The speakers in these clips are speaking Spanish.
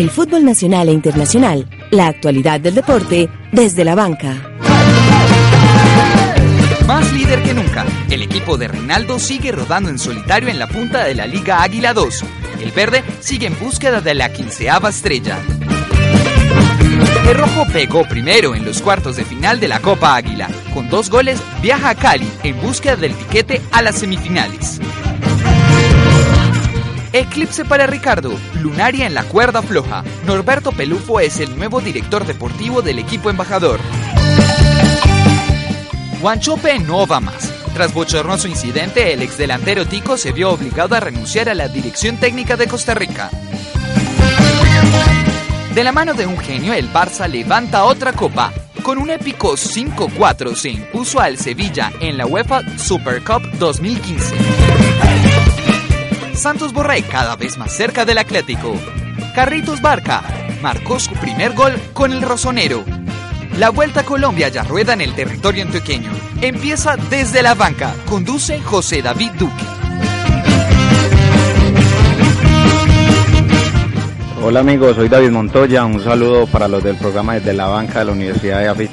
El fútbol nacional e internacional, la actualidad del deporte desde la banca. Más líder que nunca, el equipo de Reinaldo sigue rodando en solitario en la punta de la Liga Águila 2. El verde sigue en búsqueda de la quinceava estrella. El rojo pegó primero en los cuartos de final de la Copa Águila. Con dos goles viaja a Cali en búsqueda del tiquete a las semifinales. Eclipse para Ricardo, Lunaria en la cuerda floja. Norberto Pelufo es el nuevo director deportivo del equipo embajador. Guanchope no va más. Tras bochornoso incidente, el exdelantero Tico se vio obligado a renunciar a la dirección técnica de Costa Rica. De la mano de un genio, el Barça levanta otra copa. Con un épico 5-4 se impuso al Sevilla en la UEFA Super Cup 2015. Santos Borré cada vez más cerca del Atlético. Carritos Barca marcó su primer gol con el Rosonero. La Vuelta a Colombia ya rueda en el territorio antioqueño. Empieza desde la banca. Conduce José David Duque. Hola amigos, soy David Montoya. Un saludo para los del programa desde la banca de la Universidad de AFIT.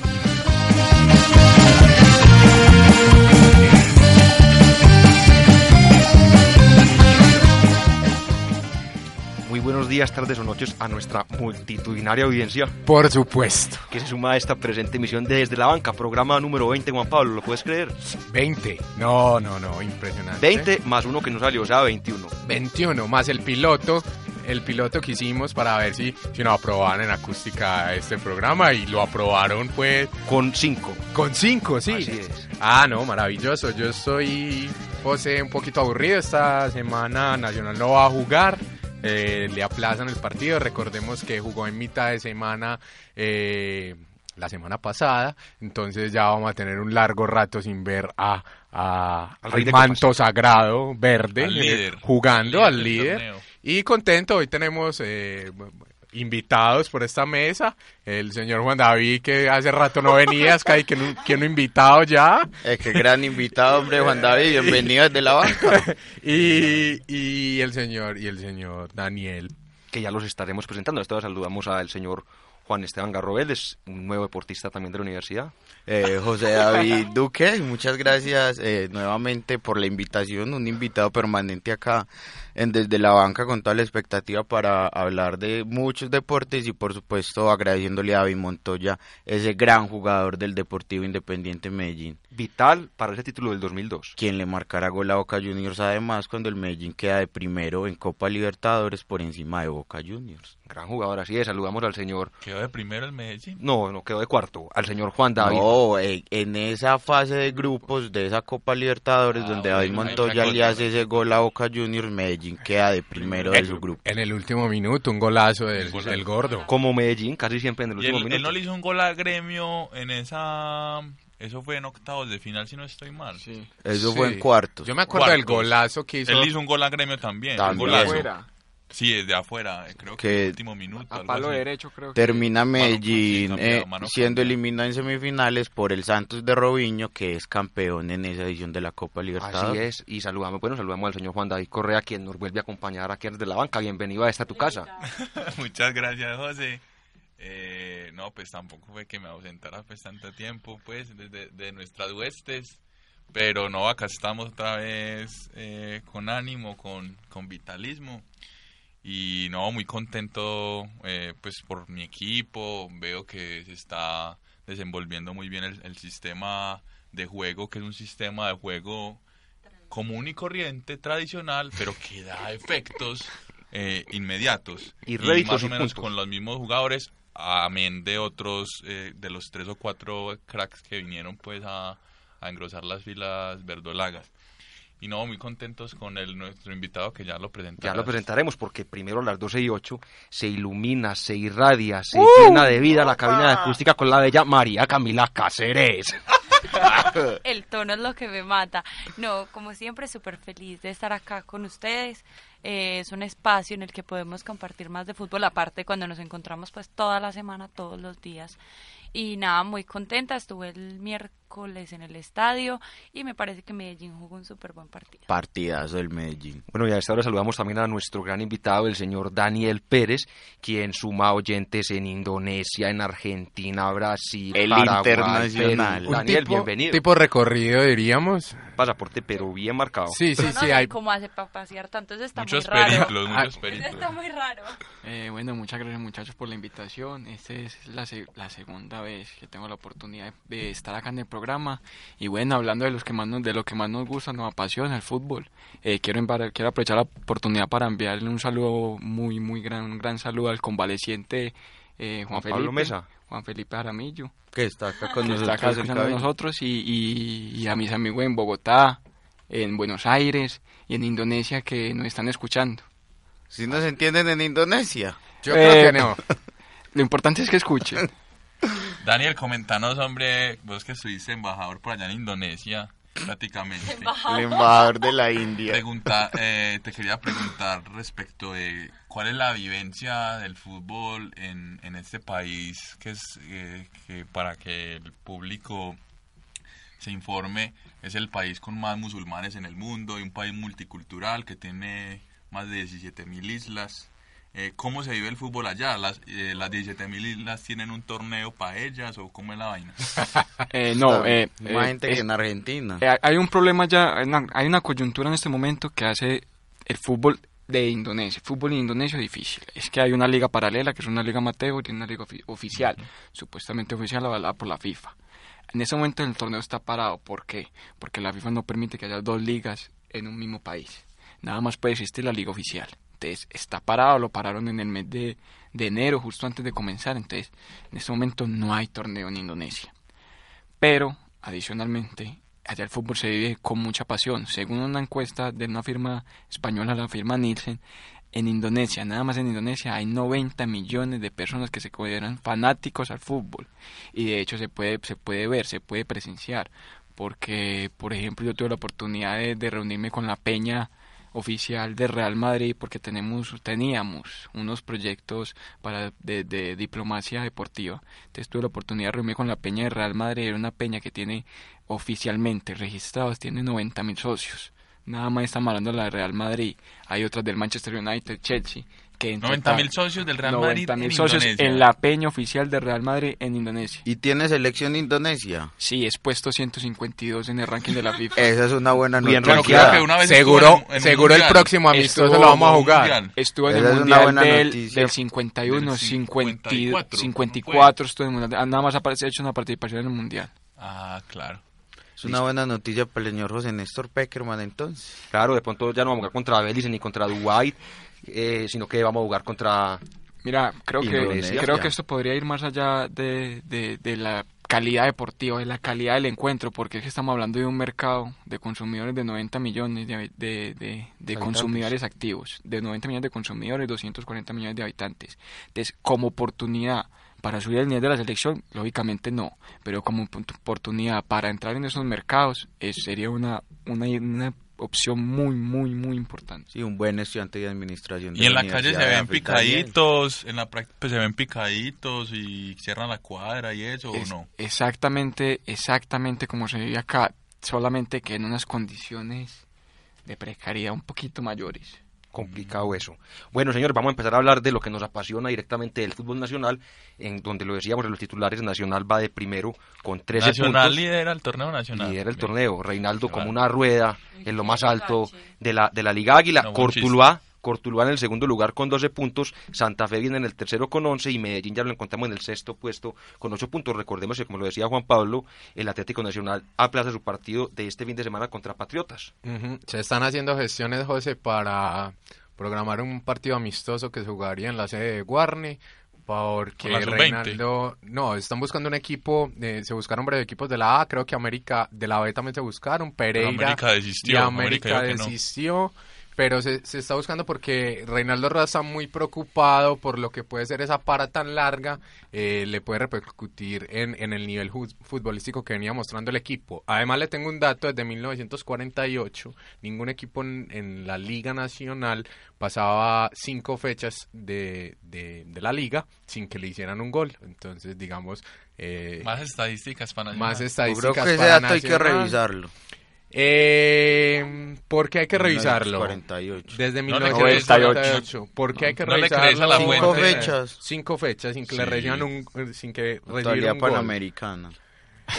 Buenos días, tardes o noches a nuestra multitudinaria audiencia Por supuesto. que se suma a esta presente emisión de Desde la Banca, programa número 20, Juan Pablo, ¿lo puedes creer? 20. No, no, no, impresionante. 20 más uno que no salió, o sea, 21. 21 más el piloto. El piloto que hicimos para ver si, si nos aprobaban en acústica este programa y lo aprobaron pues Con 5. con 5, sí. Así es. Ah, no, maravilloso. Yo estoy, José, un poquito aburrido. Esta semana Nacional no va a jugar. Eh, le aplazan el partido. Recordemos que jugó en mitad de semana eh, la semana pasada. Entonces ya vamos a tener un largo rato sin ver a, a- Al al manto sagrado verde Al líder. jugando Al al líder del líder. Y contento, hoy tenemos eh, invitados por esta mesa. El señor Juan David, que hace rato no venía, es que hay que no, que no invitado ya. Eh, qué gran invitado, hombre, Juan David. Bienvenido desde la banca. Y, y el señor, y el señor Daniel. Que ya los estaremos presentando. Vez saludamos al señor Juan Esteban Garrobel, es un nuevo deportista también de la universidad. Eh, José David Duque, muchas gracias eh, nuevamente por la invitación. Un invitado permanente acá en Desde la Banca con toda la expectativa para hablar de muchos deportes y, por supuesto, agradeciéndole a David Montoya, ese gran jugador del Deportivo Independiente Medellín. Vital para ese título del 2002. quien le marcará gol a Boca Juniors además cuando el Medellín queda de primero en Copa Libertadores por encima de Boca Juniors. Gran jugador, así es. Saludamos al señor. Quedó de primero el Medellín. No, no quedó de cuarto. Al señor Juan David. No, en esa fase de grupos de esa Copa Libertadores Ah, donde David Montoya le hace ese gol a Boca Juniors, Medellín queda de primero de su grupo. En el último minuto, un golazo del, golazo. del gordo. Como Medellín, casi siempre en el Y último él, él minuto. no le hizo un gol al gremio en esa. Eso fue en octavos de final, si no estoy mal. Eso Sí. fue en cuartos. Yo me acuerdo del Cuartos. golazo que hizo. Él hizo un gol al gremio también. un También. golazo. Sí, desde afuera. eh, Creo que, Que- en el último minuto. algo así. Termina Medellín mano cambiado, eh, mano siendo eliminado en semifinales por el Santos de Robinho, que es campeón en esa edición de la Copa Así Libertadores. es, y saludamos, bueno, saludamos al señor Juan David Correa, quien nos vuelve a acompañar aquí desde la banca. Bienvenido a esta tu casa. Muchas gracias, José. Eh, no, pues tampoco fue que me ausentara pues tanto tiempo, pues, desde de nuestras huestes. Pero no, acá estamos otra vez eh, con ánimo, con, con vitalismo. Y no, muy contento eh, pues por mi equipo. Veo que se está desenvolviendo muy bien el, el sistema de juego, que es un sistema de juego común y corriente, tradicional, pero que da efectos eh, inmediatos. Y réditos más o y menos puntos. con los mismos jugadores, amén de otros, eh, de los tres o cuatro cracks que vinieron pues a, a engrosar las filas verdolagas. Y no, muy contentos con el nuestro invitado que ya lo presentamos. Ya lo presentaremos porque primero a las 12 y 8 se ilumina, se irradia, se ¡Uh! llena de vida la cabina de acústica con la bella María Camila Cáceres. El tono es lo que me mata. No, como siempre, súper feliz de estar acá con ustedes. Eh, es un espacio en el que podemos compartir más de fútbol, aparte cuando nos encontramos pues toda la semana, todos los días. Y nada, muy contenta. Estuve el, mier- miércoles en el estadio y me parece que Medellín jugó un súper buen partido. Partidazo del Medellín. Bueno, y a esta hora saludamos también a nuestro gran invitado, el señor Daniel Pérez, quien suma oyentes en Indonesia, en Argentina, Brasil, El Paraguay, internacional. Perú. Daniel, tipo, bienvenido. tipo recorrido, diríamos. Pasaporte, pero bien marcado. Sí, sí, no sí. Hay... cómo hace para pasear tanto, eso está Muchos muy raro. periplos, Ah, muchos Eso periplos. está muy raro. Eh, bueno, muchas gracias muchachos por la invitación. Esta es la, se- la segunda vez que tengo la oportunidad de estar acá en el programa. Y bueno, hablando de, los que más nos, de lo que más nos gusta, nos apasiona, el fútbol. Eh, quiero, quiero aprovechar la oportunidad para enviarle un saludo muy, muy gran, un gran saludo al convaleciente eh, Juan Juan Felipe. Pablo Mesa. Juan Felipe Jaramillo, Que está acá con que está nosotros. acá nosotros. Y, y- y a mis amigos en Bogotá, en Buenos Aires y en Indonesia que nos están escuchando. Si nos entienden en Indonesia. Yo creo Eh, que no. Lo importante es que escuchen. Daniel, comentanos, hombre, vos que estuviste embajador por allá en Indonesia, prácticamente. El embajador de la India. Pregunta, eh, te quería preguntar respecto de cuál es la vivencia del fútbol en, en este país, que es eh, que para que el público se informe, es el país con más musulmanes en el mundo y un país multicultural que tiene más de 17 mil islas. Eh, ¿Cómo se vive el fútbol allá? ¿Las, eh, las 17 mil islas tienen un torneo para ellas o cómo es la vaina? Eh, no, eh, Más eh, gente que es- en Argentina. Eh, hay un problema ya, hay una, coyuntura en este momento que hace el fútbol de Indonesia, fútbol en Indonesia difícil. Es que hay una liga paralela, que es una liga amateur, y una liga ofi- oficial, supuestamente oficial avalada por la FIFA. En ese momento el torneo está parado. ¿Por qué? Porque la FIFA no permite que haya dos ligas en un mismo país. Nada más puede existir la liga oficial. Está parado, lo pararon en el mes de, de enero, justo antes de comenzar. Entonces, en este momento no hay torneo en Indonesia. Pero, adicionalmente, allá el fútbol se vive con mucha pasión. Según una encuesta de una firma española, la firma Nielsen, en Indonesia, nada más en Indonesia, hay 90 millones de personas que se consideran fanáticos al fútbol. Y de hecho se puede, se puede ver, se puede presenciar. Porque, por ejemplo, yo tuve la oportunidad de reunirme con la peña oficial de Real Madrid porque tenemos teníamos unos proyectos para de, diplomacia deportiva. Entonces tuve la oportunidad de reunirme con la peña de Real Madrid era una peña que tiene oficialmente registrados tiene 90 mil socios. Nada más estamos hablando de la de Real Madrid. Hay otras del Manchester United Chelsea que en 90 total- mil socios del Real Madrid 90 mil en socios Indonesia. en la peña oficial de Real Madrid en Indonesia ¿Y tiene selección Indonesia? sí es puesto 152 en el ranking de la FIFA Esa es una buena noticia. Pero creo que una vez Seguro, en- en seguro el próximo amistoso Estuvo lo vamos a jugar. Estuvo en Esa el es una mundial buena del, del 51, Del 50, 54, 54 estuvo en el mundial. Ah, Nada más ha aparece- hecho una participación en el mundial. Ah, claro. Es una buena noticia para el señor José Néstor Peckerman entonces. Claro, de pronto ya no vamos a jugar contra Belice ni contra Dubái, eh, sino que vamos a jugar contra... Mira, creo que creo que esto podría ir más allá de, de, de la calidad deportiva, de la calidad del encuentro, porque es que estamos hablando de un mercado de consumidores de 90 millones de, de, de- de Habitantes. consumidores activos, de 90 millones de consumidores, 240 millones de habitantes. Entonces, como oportunidad para subir el nivel de la selección, lógicamente no, pero como oportu- oportunidad para entrar en esos mercados, eh, sería una, una, una opción muy, muy, muy importante. Sí, un buen estudiante de administración. de Y en la calle se ven picaditos, en la práctica pues, se ven picaditos y cierran la cuadra y eso, Es- ¿o no? Exactamente, exactamente como se vive acá, solamente que en unas condiciones de precariedad un poquito mayores. Complicado eso. Bueno, señores, vamos a empezar a hablar de lo que nos apasiona directamente del fútbol nacional, en donde lo decíamos en los titulares, Nacional va de primero con 13 Nacional puntos. lidera el torneo nacional. Lidera el torneo, Reinaldo como una rueda en lo más alto de la, de la Liga Águila, No, Cortuluá, Cortuluá en el segundo lugar con 12 puntos, Santa Fe viene en el tercero con 11 y Medellín ya lo encontramos en el sexto puesto con 8 puntos. Recordemos que, como lo decía Juan Pablo, el Atlético Nacional aplaza su partido de este fin de semana contra Patriotas. Se están haciendo gestiones, José, para programar un partido amistoso que se jugaría en la sede de Guarne. Porque Con la sub-20. Reinaldo, no, están buscando un equipo, eh, se buscaron varios equipos de la A, creo que América, de la B también se buscaron, Pereira América desistió, y América no. Pero se, se está buscando porque Reinaldo Rueda está muy preocupado por lo que puede ser esa para tan larga, eh, le puede repercutir en, en el nivel futbolístico que venía mostrando el equipo. Además le tengo un dato, desde 1948 ningún equipo en, en la Liga Nacional pasaba cinco fechas de, de, de la liga sin que le hicieran un gol. Entonces, digamos... eh, Más estadísticas para más Yo estadísticas creo que ese dato hay que revisarlo. Eh, ¿Por qué hay que revisarlo? 48. Desde No le 1948. ¿Por qué hay que No le revisarlo? crees a la Cinco fuente. fechas. Cinco fechas sin que le reciban un, sin que gol. panamericana.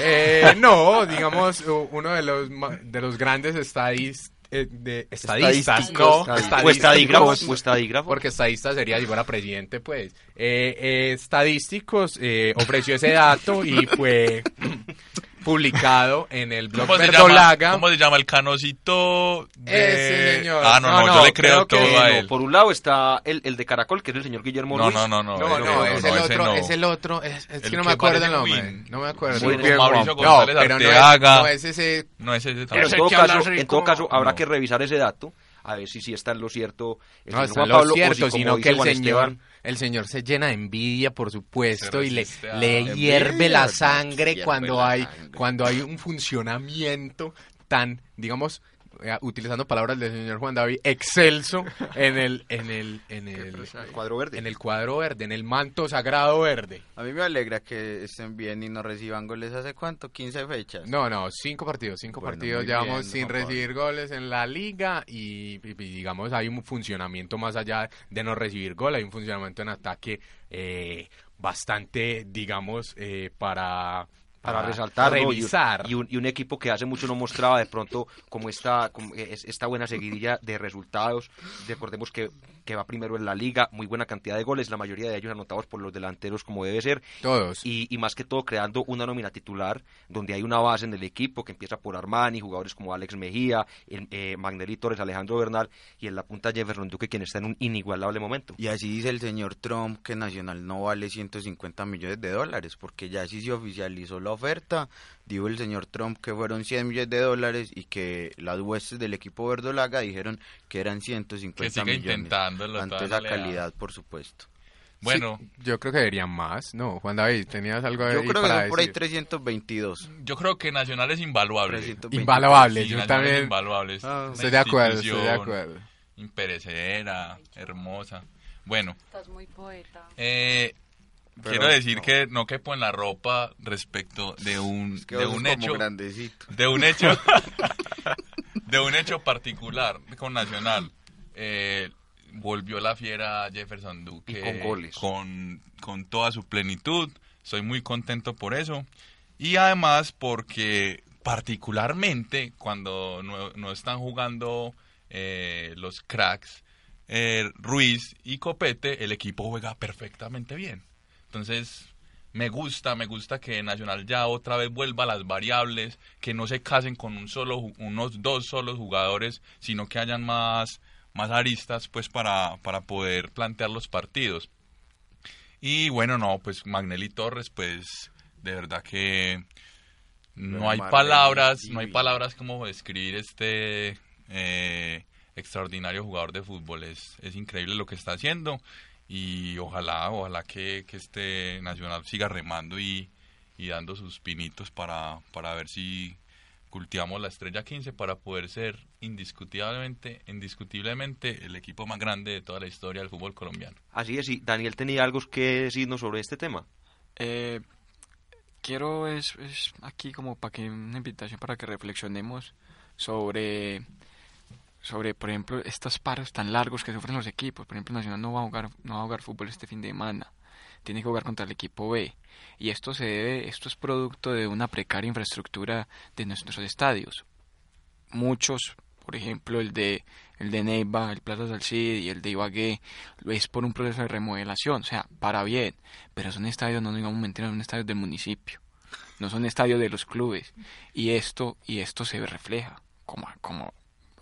Eh, no, digamos uno de los de los grandes estadis, eh, de estadistas, no, porque estadista sería si fuera presidente, pues. Eh, eh, estadísticos eh, ofreció ese dato y fue publicado en el blog ¿Cómo se, Verdolaga. llama, ¿Cómo se llama el canocito? de- Ese señor. Ah, no, No, no, no, yo le creo, creo que todo a no, él. Por un lado está el, el de Caracol, que es el señor Guillermo No, Ruiz. no, no, no. No, no, es el otro, no. es el otro, es, es El que no que me acuerdo el nombre, no me acuerdo. Muy No, bien, Mauricio no, González pero no es, Arteaga. no es ese, No, es Pero en Ese todo que habla caso, en todo caso habrá No. que revisar ese dato, a ver si sí está en lo cierto. el no señor está Juan lo Pablo, o cierto, si, como sino dice que el Juan señor, Esteban, el señor se llena de envidia, por supuesto, y le, Envidia, hierve la sangre Hierve cuando la hay, sangre. cuando hay un funcionamiento tan, digamos, utilizando palabras del señor Juan David, excelso en el, en el, en el, cuadro verde. en el cuadro verde, en el manto sagrado verde. A mí me alegra que estén bien y no reciban goles hace cuánto, 15 fechas. No, no, cinco partidos, cinco Bueno, partidos llevamos bien, sin recibir goles en la liga y, y- y digamos hay un funcionamiento más allá de no recibir gol, hay un funcionamiento en ataque eh, bastante, digamos, eh, para, para resaltar ¿no? y, un- y un, y un equipo que hace mucho no mostraba de pronto como esta, como es- esta buena seguidilla de resultados. Recordemos que, que va primero en la liga, muy buena cantidad de goles, la mayoría de ellos anotados por los delanteros como debe ser. Todos. Y, y más que todo creando una nómina titular donde hay una base en el equipo que empieza por Armani, jugadores como Alex Mejía, el, eh, Magnelli Torres, Alejandro Bernal y en la punta Jefferson Duque quien está en un inigualable momento. Y así dice el señor Trump que Nacional no vale 150 millones de dólares, porque ya sí se oficializó la oferta. Dijo el señor Trump que fueron 100 millones de dólares y que las huestes del equipo verdolaga dijeron que eran 150 Que siga millones. intentándolo, Ante la calidad, por supuesto. Bueno, Sí, yo creo que deberían más, ¿no? Juan David, ¿tenías algo ahí Yo creo que para son por ahí decir? 322. yo creo que Nacional es invaluable. 322. Invaluable, Sí, yo Nacional es también invaluable. Ah, estoy de acuerdo, estoy de acuerdo. Imperecedera, hermosa. Bueno, Estás muy poeta. eh, Pero quiero decir no. que no quepo en la ropa respecto de un, Es que de un hecho grandecito. de un hecho de un hecho particular con Nacional Eh, volvió la fiera Jefferson Duque Y con goles. con, con toda su plenitud soy muy contento por eso y además porque particularmente cuando no, no están jugando eh, los cracks eh, Ruiz y Copete el equipo juega perfectamente bien entonces me gusta, me gusta que Nacional ya otra vez vuelva a las variables, que no se casen con un solo, unos dos solos jugadores, sino que hayan más, más aristas pues para, para poder plantear los partidos. Y bueno, no, pues Magnelli Torres, pues de verdad que no hay palabras, no hay palabras como describir este eh, extraordinario jugador de fútbol. Es, es increíble lo que está haciendo y ojalá, ojalá que, que este Nacional siga remando y, y dando sus pinitos para, para ver si cultivamos la estrella 15 para poder ser indiscutiblemente, indiscutiblemente el equipo más grande de toda la historia del fútbol colombiano. Así es, y Daniel tenía algo que decirnos sobre este tema. Eh, quiero es, es aquí como para que una invitación para que reflexionemos sobre sobre por ejemplo estos paros tan largos que sufren los equipos. Por ejemplo Nacional no va a jugar no va a jugar fútbol este fin de semana. Tiene que jugar contra el equipo B. Y esto se debe esto es producto de una precaria infraestructura de nuestros estadios. Muchos por ejemplo el de el de Neiva, el Plaza Salcid y el de Ibagué es por un proceso de remodelación, o sea, para bien, pero son estadios, no digamos mentiras, son estadios del municipio, no son estadios de los clubes. Y esto y esto se refleja como como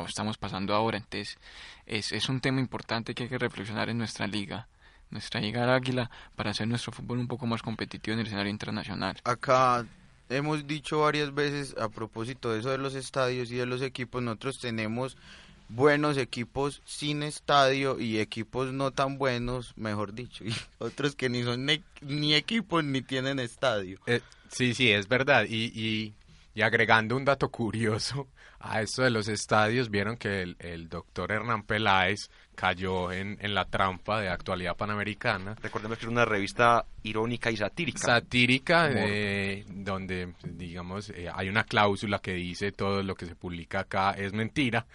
estamos pasando ahora, entonces es, es un tema importante que hay que reflexionar en nuestra liga, nuestra liga del Águila para hacer nuestro fútbol un poco más competitivo en el escenario internacional. Acá hemos dicho varias veces a propósito de eso de los estadios y de los equipos, nosotros tenemos buenos equipos sin estadio y equipos no tan buenos, mejor dicho, y otros que ni son ne- ni equipos ni tienen estadio. Eh, sí, sí, es verdad. Y, y, y agregando un dato curioso a esto de los estadios, vieron que el, el doctor Hernán Peláez cayó en, en la trampa de actualidad panamericana. Recordemos que es una revista irónica y satírica. Satírica, eh, donde, digamos, eh, hay una cláusula que dice todo lo que se publica acá es mentira.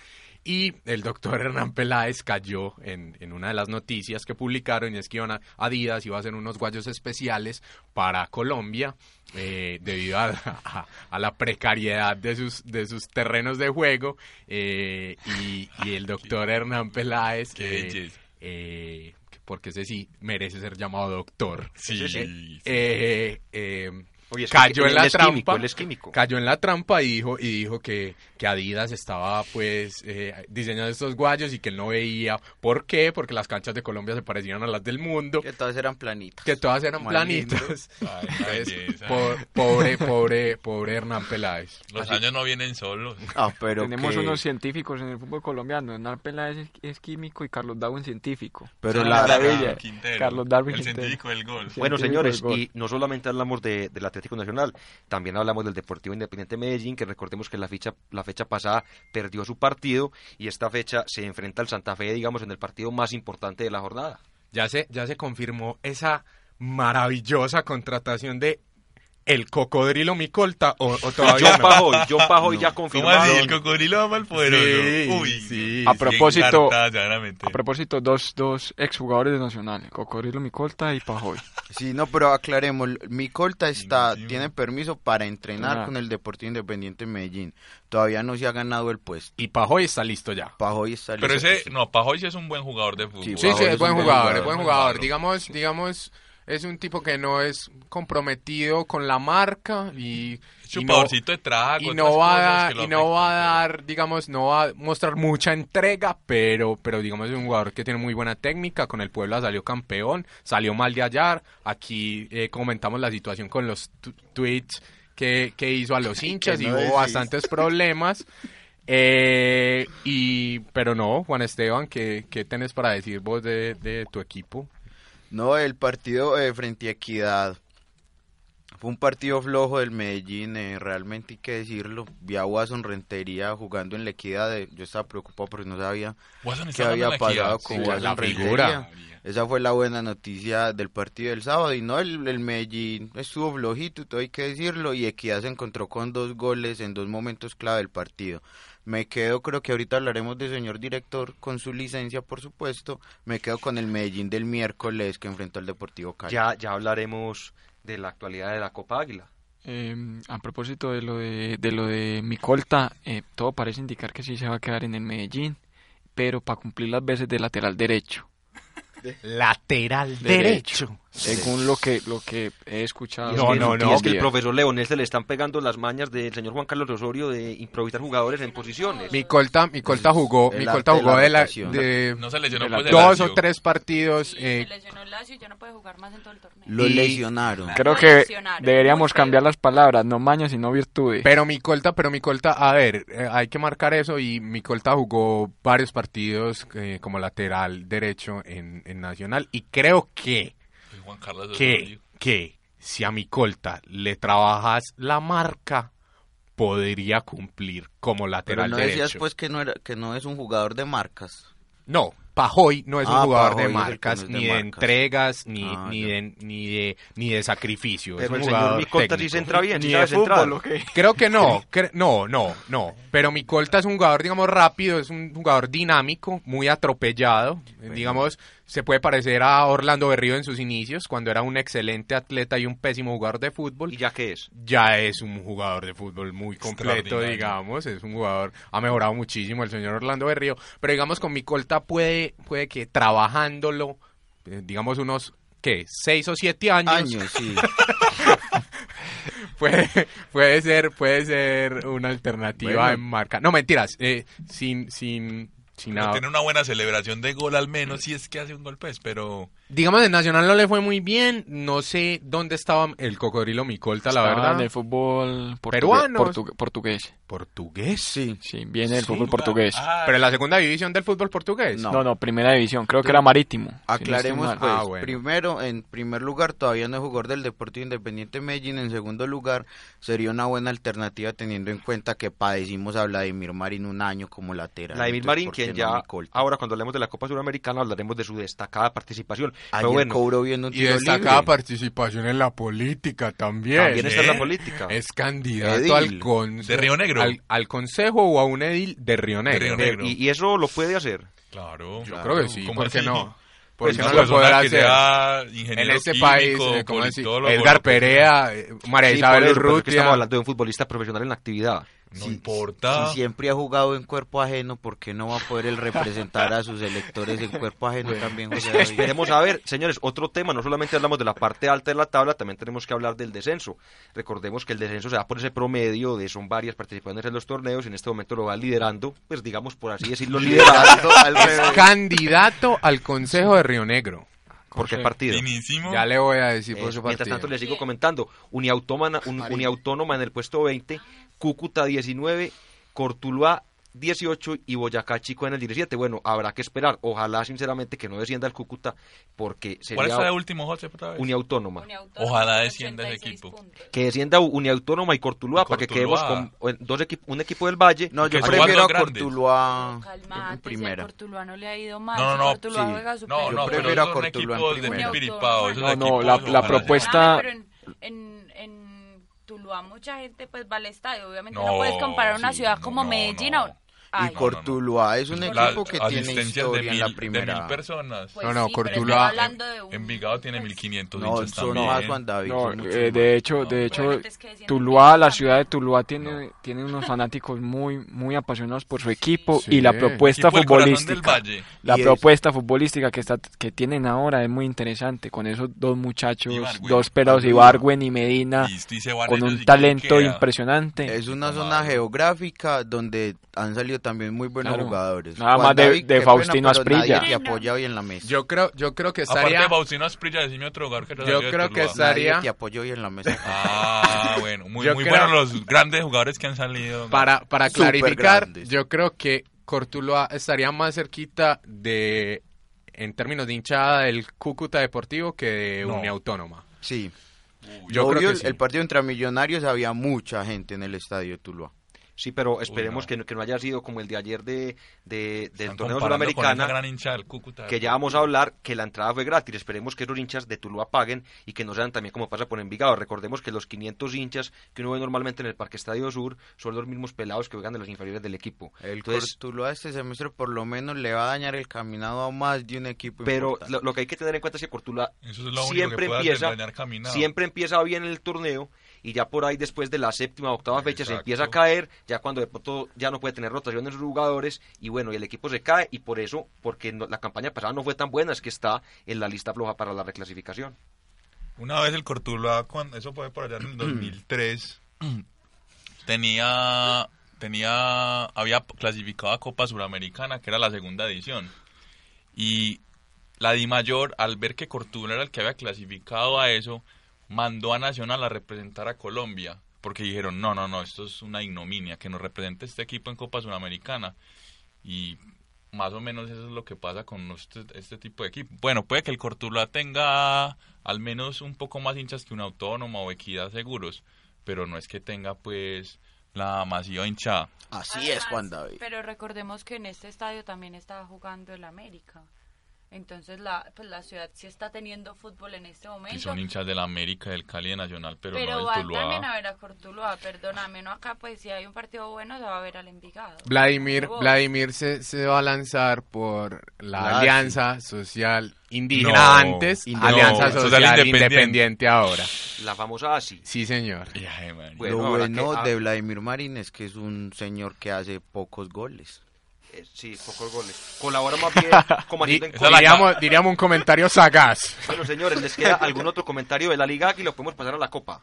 Y el doctor Hernán Peláez cayó en, en una de las noticias que publicaron y es que iban a, Adidas iba a hacer unos guayos especiales para Colombia eh, debido a, a- a la precariedad de sus, de sus terrenos de juego eh, y, y el doctor Hernán Peláez Qué eh, eh, porque ese sí merece ser llamado doctor. Sí, Eh, sí. eh, eh, Oye, es cayó que en la trampa. químico, él es químico. Cayó en la trampa y dijo, y dijo que, que Adidas estaba pues eh, diseñando estos guayos y que él no veía. ¿Por qué? Porque las canchas de Colombia se parecían a las del mundo. Que todas eran planitas. Que todas eran planitas. Ay, Entonces, belleza. po- pobre, pobre, pobre Hernán Peláez. Los años no vienen solos. Ah, pero Tenemos que- unos científicos en el fútbol colombiano. Hernán Peláez es, es químico y Carlos Darwin científico. Pero Ah, la maravilla. Quintero, Carlos Darwin El Quintero. científico del gol. Bueno, científico señores, gol. y no solamente hablamos de, del Nacional, también hablamos del Deportivo Independiente Medellín, que recordemos que la fecha, la fecha pasada perdió su partido y esta fecha se enfrenta al Santa Fe, digamos, en el partido más importante de la jornada. Ya se, ya se confirmó esa maravillosa contratación de el cocodrilo Micolta o, o todavía John no? Pajoy, John Pajoy No. ya ¿Cómo confirmado. así? El cocodrilo ama al poderoso. Sí, Uy, sí. A propósito- a propósito, dos, dos exjugadores de Nacional, Cocodrilo Micolta y Pajoy. Sí, no, pero aclaremos, mi colta está, tiene permiso para entrenar con el Deportivo Independiente de Medellín. Todavía no se ha ganado el puesto. Y Pajoy está listo ya. Pajoy está Pero listo. ese, no, Pajoy sí es un buen jugador de fútbol. Sí, Sí, es es buen un buen jugador, es jugador. buen jugador. Digamos, digamos, es un tipo que no es comprometido con la marca y, y no, de trago. y no va a y no va a dar, digamos, no va a mostrar mucha entrega, pero, pero digamos es un jugador que tiene muy buena técnica. Con el Puebla salió campeón, salió mal de hallar. Aquí eh, comentamos la situación con los tweets que, que hizo a los hinchas y no hubo decís. bastantes problemas. Eh, y pero no, Juan Esteban, ¿qué, qué tenés para decir vos de, de tu equipo? No, el partido eh, frente a Equidad fue un partido flojo del Medellín, eh, realmente hay que decirlo. Vi a Watson Rentería jugando en la Equidad, eh, yo estaba preocupado porque no sabía qué había pasado sí, con la Watson. Rentería. Esa fue la buena noticia del partido del sábado. Y no, el, el Medellín estuvo flojito, todo hay que decirlo. Y Equidad se encontró con dos goles en dos momentos clave del partido. Me quedo, creo que ahorita hablaremos de señor director con su licencia, por supuesto. Me quedo con el Medellín del miércoles que enfrentó al Deportivo Cali. Ya, ya hablaremos de la actualidad de la Copa Águila. Eh, a propósito de lo de, de lo de Micolta, eh, todo parece indicar que sí se va a quedar en el Medellín, pero para cumplir las veces de lateral derecho. Lateral Derecho. Según lo que lo que he escuchado. Y es No, que- no, y no. es que el profesor Leonel se le están pegando las mañas del señor Juan Carlos Osorio de improvisar jugadores en posiciones. Mi colta, mi colta jugó, el mi colta jugó de, la, rotación. de No se lesionó de la- pues el dos o tres partidos. eh, se lesionó el Lazio y ya no puede jugar más en todo el torneo. Lo lesionaron. Creo que lesionaron, deberíamos cambiar las palabras, no mañas sino virtudes. pero mi colta, pero mi colta, a ver, eh, hay que marcar eso y mi colta jugó varios partidos eh, como lateral derecho en, en Nacional y creo que, Juan Carlos que, que si a mi colta le trabajas la marca, podría cumplir como Pero lateral no derecho. decías pues que no, era, que no es un jugador de marcas. No, Pajoy no es un Ah, jugador Pajoy de es marcas, no es de ni de marcas. entregas, ni, Ah, ni, de, ni, de, ni de sacrificio. es Pero un el señor jugador Micolta sí se entra bien, sí Ni de fútbol, centrar. ¿o qué? Creo que no, cre- no, no, no. Pero mi colta es un jugador, digamos, rápido, es un jugador dinámico, muy atropellado. Eh, Digamos, se puede parecer a Orlando Berrío en sus inicios, cuando era un excelente atleta y un pésimo jugador de fútbol. ¿Y ya qué es? Ya es un jugador de fútbol muy completo, digamos. Es un jugador, ha mejorado muchísimo el señor Orlando Berrío. Pero digamos, con mi colta puede, puede que trabajándolo, eh, digamos, unos, ¿qué? Seis o siete años. Años, sí. puede, puede ser puede ser una alternativa Bueno. en marca no mentiras eh, sin sin No nada. tiene una buena celebración de gol al menos, si es que hace un gol, pues, pero... Digamos, en Nacional no le fue muy bien. No sé dónde estaba el cocodrilo Micolta, la verdad. en el fútbol Peruano. portu- portugués. ¿Portugués? Sí. Sí, viene del Sí. fútbol portugués. Ah, Pero en la segunda división del fútbol portugués. No. no, primera división. Creo que era marítimo. si no Aclaremos pues, Ah, bueno. primero, en primer lugar, todavía no es jugador del Deportivo Independiente Medellín, en segundo lugar, sería una buena alternativa teniendo en cuenta que padecimos a Vladimir Marín un año como lateral. Vladimir Marín, ¿por ya, ahora cuando hablemos de la Copa Suramericana hablaremos de su destacada participación. Ayer Pero bueno, cobró bien un Y tiro destacada libre. participación en la política también. también está en la ¿Eh? política. Es candidato Edil. al, con- ¿De Río Negro? Al, al consejo o a un edil de Río Negro. Río Negro. Y, y eso lo puede hacer. Claro. Yo creo que sí, ¿Cómo ¿por qué no? Pues Porque no lo podrá hacer. En este químico, país, eh, ¿cómo decir? politólogo, Edgar. Perea, eh, María Sí, Isabel Urrutia. estamos hablando de un futbolista profesional en la actividad. No Si- importa. Si siempre ha jugado en cuerpo ajeno, ¿por qué no va a poder él representar a sus electores en cuerpo ajeno también? José David? Esperemos a ver, señores, otro tema, no solamente hablamos de la parte alta de la tabla, también tenemos que hablar del descenso. Recordemos que el descenso se da por ese promedio de son varias participaciones en los torneos y en este momento lo va liderando, pues digamos por así decirlo, liderando al candidato al consejo de Río Negro. por qué partido. Finísimo. Ya le voy a decir por Eso, su mientras partido. tanto les sigo comentando, Uniautónoma, un- Uniautónoma en el puesto 20, Cúcuta 19, Cortuluá 18 y Boyacá Chico en el 17. Bueno, habrá que esperar. Ojalá, sinceramente, que no descienda el Cúcuta porque ¿Cuál sería está el último, José, otra vez? Uniautónoma. Uniautónoma Ojalá descienda ese 86 equipo. puntos. Que descienda Uniautónoma y Cortuluá Y para que Cortuluá. quedemos con eh, dos equip- un equipo del Valle. No, yo prefiero a. Cortuluá Calmate, en si primera. Cortuluá no le ha ido mal. No, no, no, Cortuluá sí. juega No, no, pero prefiero a Cortuluá en equipos de primera. No, no, equipos la- la propuesta- Espérame, pero en, en, en Tuluá mucha gente pues va al estadio. Obviamente no, No, puedes comparar una sí, ciudad como no, Medellín no. Ay, Y Cortuluá es un La- equipo que tiene asistencias de historia en la mil- De mil primera. personas. pues No, no, sí, Cortuluá- un- Envigado tiene pues, 1500 No, hinchas son también. más Juan David. No, son muchos eh, más. de hecho, No, de hecho, es que Tuluá, la ciudad de Tuluá tiene, tiene unos fanáticos muy, muy apasionados por su equipo Sí. y la propuesta Equipo futbolística. La propuesta futbolística que está que tienen ahora es muy interesante con esos dos muchachos, Ibargüen. dos pelados Ibargüen y Medina y con un talento impresionante. Es una zona geográfica donde han salido también muy buenos Claro. jugadores. Nada Juan más de- David, de Faustino pena, pero nadie Asprilla. te apoya hoy en la mesa. Yo creo, yo creo que Aparte estaría... de Faustino Asprilla, decime otro lugar que Yo creo que esa- Nadie estaría- te apoya hoy en la mesa. Ah, bueno, muy, muy creo- buenos los grandes jugadores que han salido. Para, para clarificar, grandes. yo creo que Cortuluá estaría más cerquita de, en términos de hinchada, del Cúcuta Deportivo que de No. Uniautónoma. Sí. Yo Obvio, creo que el- sí. el partido entre Millonarios había mucha gente en el estadio de Tuluá. Sí, pero esperemos no. que, no, que no haya sido como el de ayer de, de- del torneo Cúcuta. que ya vamos a hablar que la entrada fue gratis. Esperemos que los hinchas de Tuluá paguen y que no sean también como pasa por Envigado. Recordemos que los 500 hinchas que uno ve normalmente en el Parque Estadio Sur son los mismos pelados que juegan de los inferiores del equipo. El Entonces, Tuluá este semestre por lo menos le va a dañar el caminado a más de un equipo pero lo, lo que hay que tener en cuenta es que Cortuluá Eso es siempre empieza, siempre empieza bien el torneo y ya por ahí después de la séptima o octava fecha se empieza a caer, ya cuando de pronto ya no puede tener rotación en sus jugadores y bueno, y el equipo se cae y por eso, porque no- la campaña pasada no fue tan buena, es que está en la lista floja para la reclasificación. Una vez el Cortuluá, cuando, eso fue por allá en el 2003, tenía, tenía, había clasificado a Copa Suramericana, que era la segunda edición. Y la Di Mayor, al ver que Cortuluá era el que había clasificado a eso, mandó a Nacional a representar a Colombia. Porque dijeron, no, no, no, esto es una ignominia, que nos represente este equipo en Copa Suramericana. Y más o menos eso es lo que pasa con este, este tipo de equipo. Bueno, puede que el Cortuluá tenga al menos un poco más hinchas que un autónomo o equidad seguros, pero no es que tenga pues la masiva hinchada. Así es, Juan David. Pero recordemos que en este estadio también estaba jugando el América. Entonces la, pues la ciudad sí está teniendo fútbol en este momento. Y son hinchas de la América, del Cali de Nacional, pero, pero no del van Tuluá. también a ver a Cortuluá, perdóname, no acá pues si hay un partido bueno se va a ver al Envigado. Vladimir. Vladimir se, se va a lanzar por la Ah, Alianza Social Indígena No, antes, no, Alianza Social Social, Independiente. Independiente. ahora. La famosa ASI. Sí, señor. Ay, Bueno, lo bueno que- ah. de Vladimir Marín es que es un señor que hace pocos goles. Eh, sí, pocos goles. Colabora más bien como diríamos, diríamos un comentario sagaz. Bueno, señores, ¿les queda algún otro comentario de la Liga? Aquí lo podemos pasar a la Copa.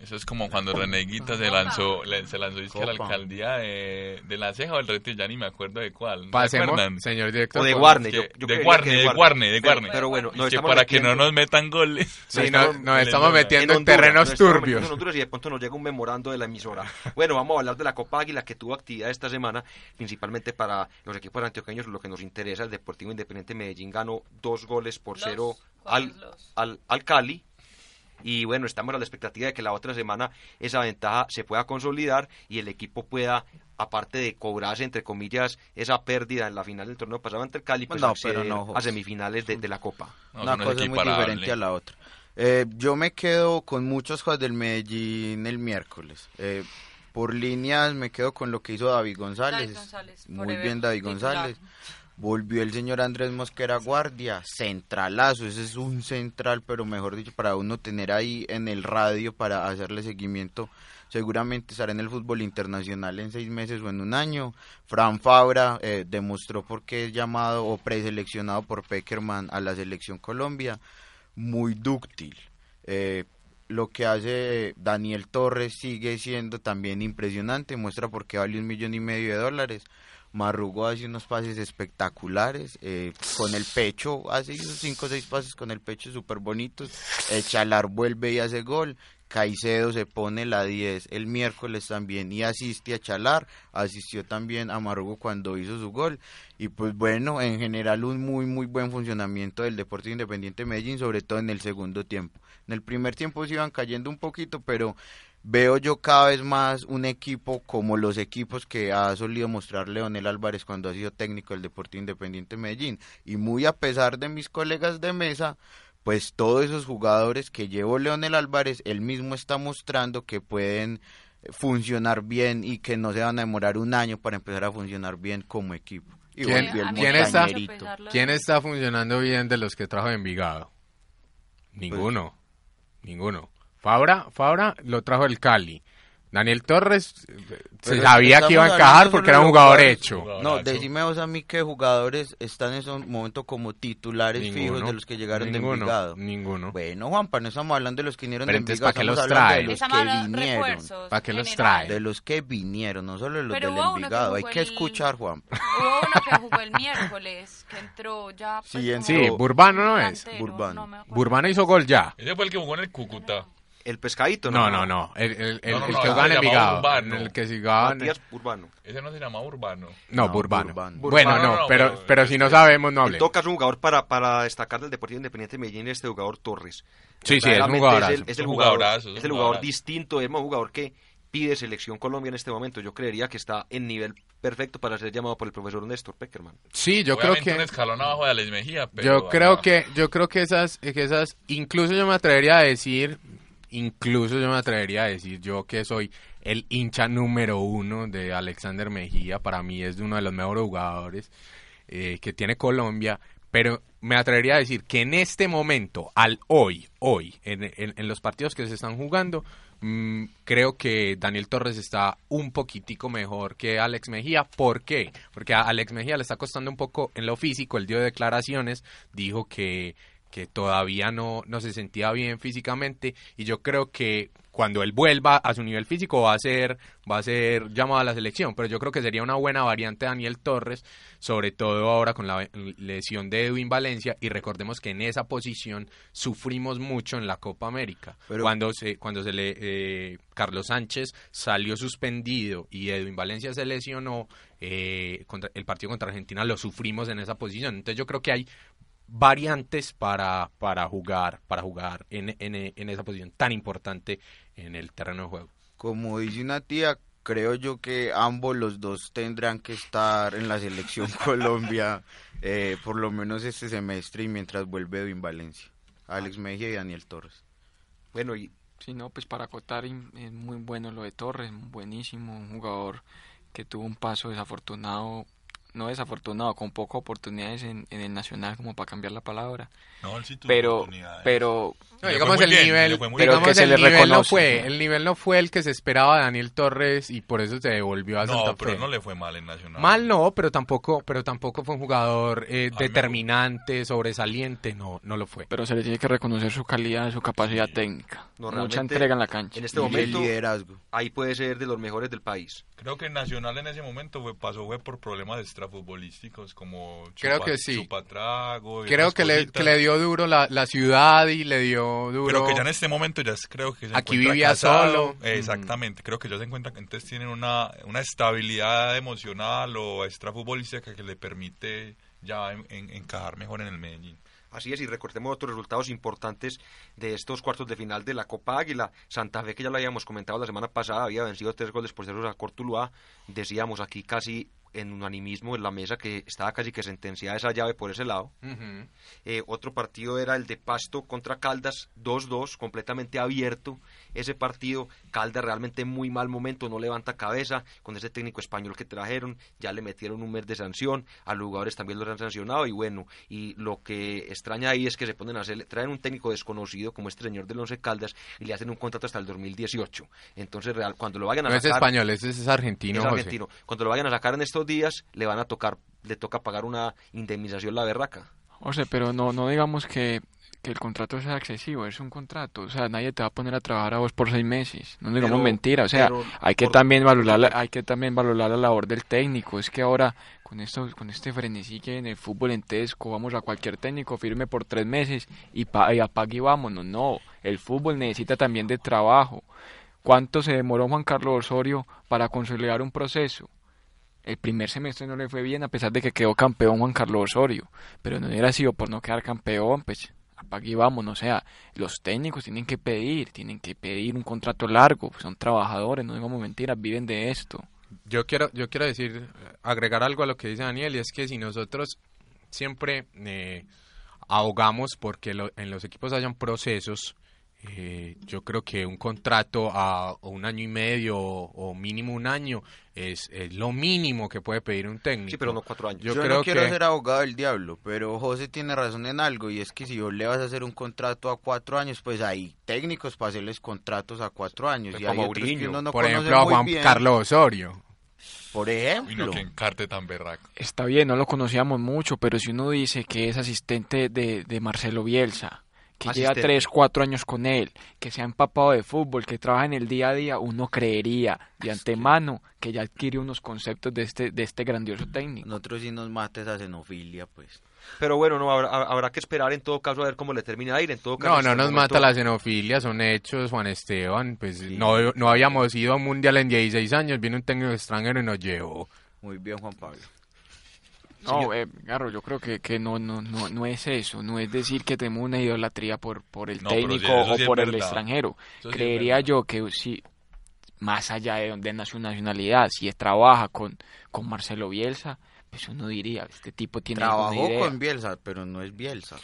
Eso es como cuando Reneguita se lanzó, le- se lanzó dizque a la alcaldía de, de La Ceja o el Retiro, ya ni me acuerdo de cuál. ¿No Pasemos, señor director. O de Guarne, Que- yo, yo de Guarne, que de Guarne, de Pero- Guarne. Pero bueno, Es nos que estamos para que no nos metan goles. Sí, Nos no- estamos- en Honduras. metiendo en, Honduras, terrenos turbios. metiendo en Honduras y de pronto nos llega un memorando de la emisora. Bueno, vamos a hablar de la Copa Águila que tuvo actividad esta semana, principalmente para los equipos antioqueños, lo que nos interesa, el Deportivo Independiente Medellín ganó dos goles por Los, cero ¿cuáles al, al, al Cali. Y bueno, estamos a la expectativa de que la otra semana esa ventaja se pueda consolidar y el equipo pueda, aparte de cobrarse, entre comillas, esa pérdida en la final del torneo pasado ante el Cali, pues No, acceder pero no, a semifinales de, de la Copa. No, Una cosa es muy diferente a la otra. Eh, yo me quedo con muchas cosas del Medellín el miércoles. Eh, por líneas me quedo con lo que hizo David González. David González, Muy bien David titular. Volvió el señor Andrés Mosquera Guardia, centralazo, ese es un central, pero mejor dicho, para uno tener ahí en el radio para hacerle seguimiento, seguramente estará en el fútbol internacional en seis meses o en un año. Fran Fabra eh, demostró por qué es llamado o preseleccionado por Peckerman a la selección Colombia, muy dúctil. Eh, lo que hace Daniel Torres sigue siendo también impresionante, muestra por qué vale un millón y medio de dólares. Marrugo hace unos pases espectaculares, eh, con el pecho, hace esos cinco o seis pases con el pecho súper bonitos. Echalar vuelve y hace gol. Caicedo se pone la 10 el miércoles también y asiste a Chalar, asistió también a Marrugo cuando hizo su gol. Y pues bueno, en general un muy muy buen funcionamiento del Deportivo Independiente de Medellín, sobre todo en el segundo tiempo. En el primer tiempo se iban cayendo un poquito, pero veo yo cada vez más un equipo como los equipos que ha solido mostrar Leonel Álvarez cuando ha sido técnico del Deportivo Independiente de Medellín. Y muy a pesar de mis colegas de mesa, pues todos esos jugadores que llevó Leonel Álvarez, él mismo está mostrando que pueden funcionar bien y que no se van a demorar un año para empezar a funcionar bien como equipo. Y ¿Quién- está-. ¿Quién está funcionando bien de los que trajo de Envigado? Ninguno. Ninguno. Fabra, Fabra lo trajo el Cali. Daniel Torres eh, se Pero sabía que iba a encajar porque era un de jugador hecho. No, decime vos a mí qué jugadores están en ese momento como titulares fijos de los que llegaron de ninguno, Envigado. Ninguno. Bueno, Juanpa, no estamos hablando de los que vinieron Pero de Envigado, ¿para qué estamos los hablando trae? de los que de vinieron. ¿Para qué los trae? De los que vinieron, no solo de los Pero del Envigado. Hay que escuchar, Juanpa. Hubo uno que jugó el miércoles, que entró ya. Pues, Sí, en- como Sí, Burbano no es. Burbano. no. Burbano hizo gol ya. Ese fue el que jugó en el Cúcuta. El pescadito, No, no, no. El, el, el, No, no, el no, que Envigado. Urbano. El que en- Matías Urbano. Ese no se llamaba Urbano. No, No, Burbano. Burbano. Bueno, no, no, pero, pero- pero si no sabemos, no En hable. todo caso, un jugador para, para destacar del Deportivo Independiente de Medellín este jugador Torres. Sí, sí, es un jugadorazo. Es el, es el Un jugador, es el jugador jugadorazo. distinto, es un jugador que pide selección Colombia en este momento. Yo creería que está en nivel perfecto para ser llamado por el profesor Néstor Peckerman. Sí, yo creo que... un escalón abajo de Alex Mejía, pero... Yo creo que yo creo que esas que esas incluso yo me atrevería a decir incluso yo me atrevería a decir yo que soy el hincha número uno de Alexander Mejía para mí es uno de los mejores jugadores eh, que tiene Colombia pero me atrevería a decir que en este momento al hoy hoy en, los partidos que se están jugando mm, creo que Daniel Torres está un poquitico mejor que Alex Mejía. ¿Por qué? Porque a Alex Mejía le está costando un poco en lo físico. Él dio declaraciones, dijo que, que todavía no, no se sentía bien físicamente y yo creo que cuando él vuelva a su nivel físico va a ser va a ser llamado a la selección, pero yo creo que sería una buena variante Daniel Torres, sobre todo ahora con la lesión de Edwin Valencia y recordemos que en esa posición sufrimos mucho en la Copa América. Pero- cuando se cuando se le eh, Carlos Sánchez salió suspendido y Edwin Valencia se lesionó, eh, contra, el partido contra Argentina lo sufrimos en esa posición. Entonces yo creo que hay variantes para, para jugar para jugar en, en, en esa posición tan importante en el terreno de juego. Como dice una tía, creo yo que ambos los dos tendrán que estar en la selección Colombia eh, por lo menos este semestre y mientras vuelve Edwin Valencia. Alex Mejía y Daniel Torres. Bueno, y Sí, no, pues para acotar es muy bueno lo de Torres, buenísimo, un jugador que tuvo un paso desafortunado no desafortunado, con pocas oportunidades en, en el Nacional como para cambiar la palabra. No, él sí tuvo Pero, oportunidades. pero No, digamos fue el muy bien, nivel, Pero digamos que se el le nivel no fue, ¿no? el nivel no fue el que se esperaba de Daniel Torres y por eso se devolvió a no, Santa pero Fe. no le fue mal en Nacional. Mal no, pero tampoco, pero tampoco fue un jugador eh, determinante, sobresaliente, no, no lo fue. pero se le tiene que reconocer su calidad, su capacidad técnica. No, Mucha entrega en la cancha. En este Y el momento, liderazgo. ahí puede ser de los mejores del país. Creo que Nacional en ese momento fue, pasó fue por problemas extrafutbolísticos como Creo chupa- que sí. chupatrago y Creo que le, que le dio duro la, la ciudad y le dio duro. Pero que ya en este momento ya es- creo que se Aquí vivía casado. solo. Exactamente, creo que ya se encuentra que entonces tienen una, una estabilidad emocional o extrafutbolística que le permite ya en- en- encajar mejor en el Medellín. Así es, y recordemos otros resultados importantes de estos cuartos de final de la Copa Águila. Santa Fe, que ya lo habíamos comentado la semana pasada, había vencido tres goles por cero a Cortuluá. Decíamos aquí casi en unanimismo en la mesa que estaba casi que sentenciada esa llave por ese lado. Eh, otro partido era el de Pasto contra Caldas, 2-2, completamente abierto. Ese partido, Caldas realmente en muy mal momento, no levanta cabeza con ese técnico español que trajeron. Ya le metieron un mes de sanción, a los jugadores también los han sancionado. Y bueno, y lo que extraña ahí es que se ponen a hacer, traen un técnico desconocido como este señor del Once Caldas y le hacen un contrato hasta el 2018. Entonces, real, cuando lo vayan a No es sacar, español, ese es argentino, es José. argentino. Cuando lo vayan a sacar en estos días, le van a tocar, le toca pagar una indemnización la berraca. O sea, pero no, no digamos que, que el contrato sea excesivo, es un contrato, o sea, nadie te va a poner a trabajar a vos por seis meses, no digamos Pero- mentira, o sea, pero hay que por- también valorar, la- hay que también valorar la labor del técnico, es que ahora con esto, con este frenesí que en el fútbol en Tesco, vamos a cualquier técnico, firme por tres meses y, pa, y apague y vámonos, no, el fútbol necesita también de trabajo. ¿Cuánto se demoró Juan Carlos Osorio para consolidar un proceso? El primer semestre no le fue bien a pesar de que quedó campeón Juan Carlos Osorio, pero no hubiera sido por no quedar campeón, pues apague y vámonos, o sea, los técnicos tienen que pedir, tienen que pedir un contrato largo, son trabajadores, no digamos mentiras, viven de esto. Yo quiero, yo quiero decir, agregar algo a lo que dice Daniel, y es que si nosotros siempre eh, ahogamos porque lo- en los equipos hayan procesos, eh, yo creo que un contrato a un año y medio o, o mínimo un año es, es lo mínimo que puede pedir un técnico. Sí, pero no cuatro años. Yo, Yo, creo no quiero que ser abogado del diablo, pero José tiene razón en algo y es que si vos le vas a hacer un contrato a cuatro años, pues hay técnicos para hacerles contratos a cuatro años Pues y hay como otros que uno no por ejemplo a Juan bien. Carlos Osorio. Por Y ejemplo, no que encarte tan berraco. Está bien, no lo conocíamos mucho, pero si uno dice que es asistente de, de Marcelo Bielsa, que lleva Asistente. tres, cuatro años con él, que se ha empapado de fútbol, que trabaja en el día a día, uno creería de antemano que ya adquiere unos conceptos de este, de este grandioso técnico. nosotros sí nos mata esa xenofilia, pues. Pero bueno, no habrá, habrá que esperar en todo caso a ver cómo le termina de ir. En todo caso, No, no nos momento- mata la xenofilia, son hechos, Juan Esteban. Pues no, no habíamos ido a un mundial en 16 años, viene un técnico extranjero y nos llevó. Muy bien, Juan Pablo. No, eh, Garro, yo creo que, que no, no, no, no es eso, no es decir que tenemos una idolatría por, por el No, pero sí, técnico o sí es por el extranjero. Eso es Creería yo que si, más allá de, de su nacionalidad, si trabaja con, con Marcelo Bielsa, pues uno diría, este tipo tiene Trabajó idea. con Bielsa, pero no es Bielsa.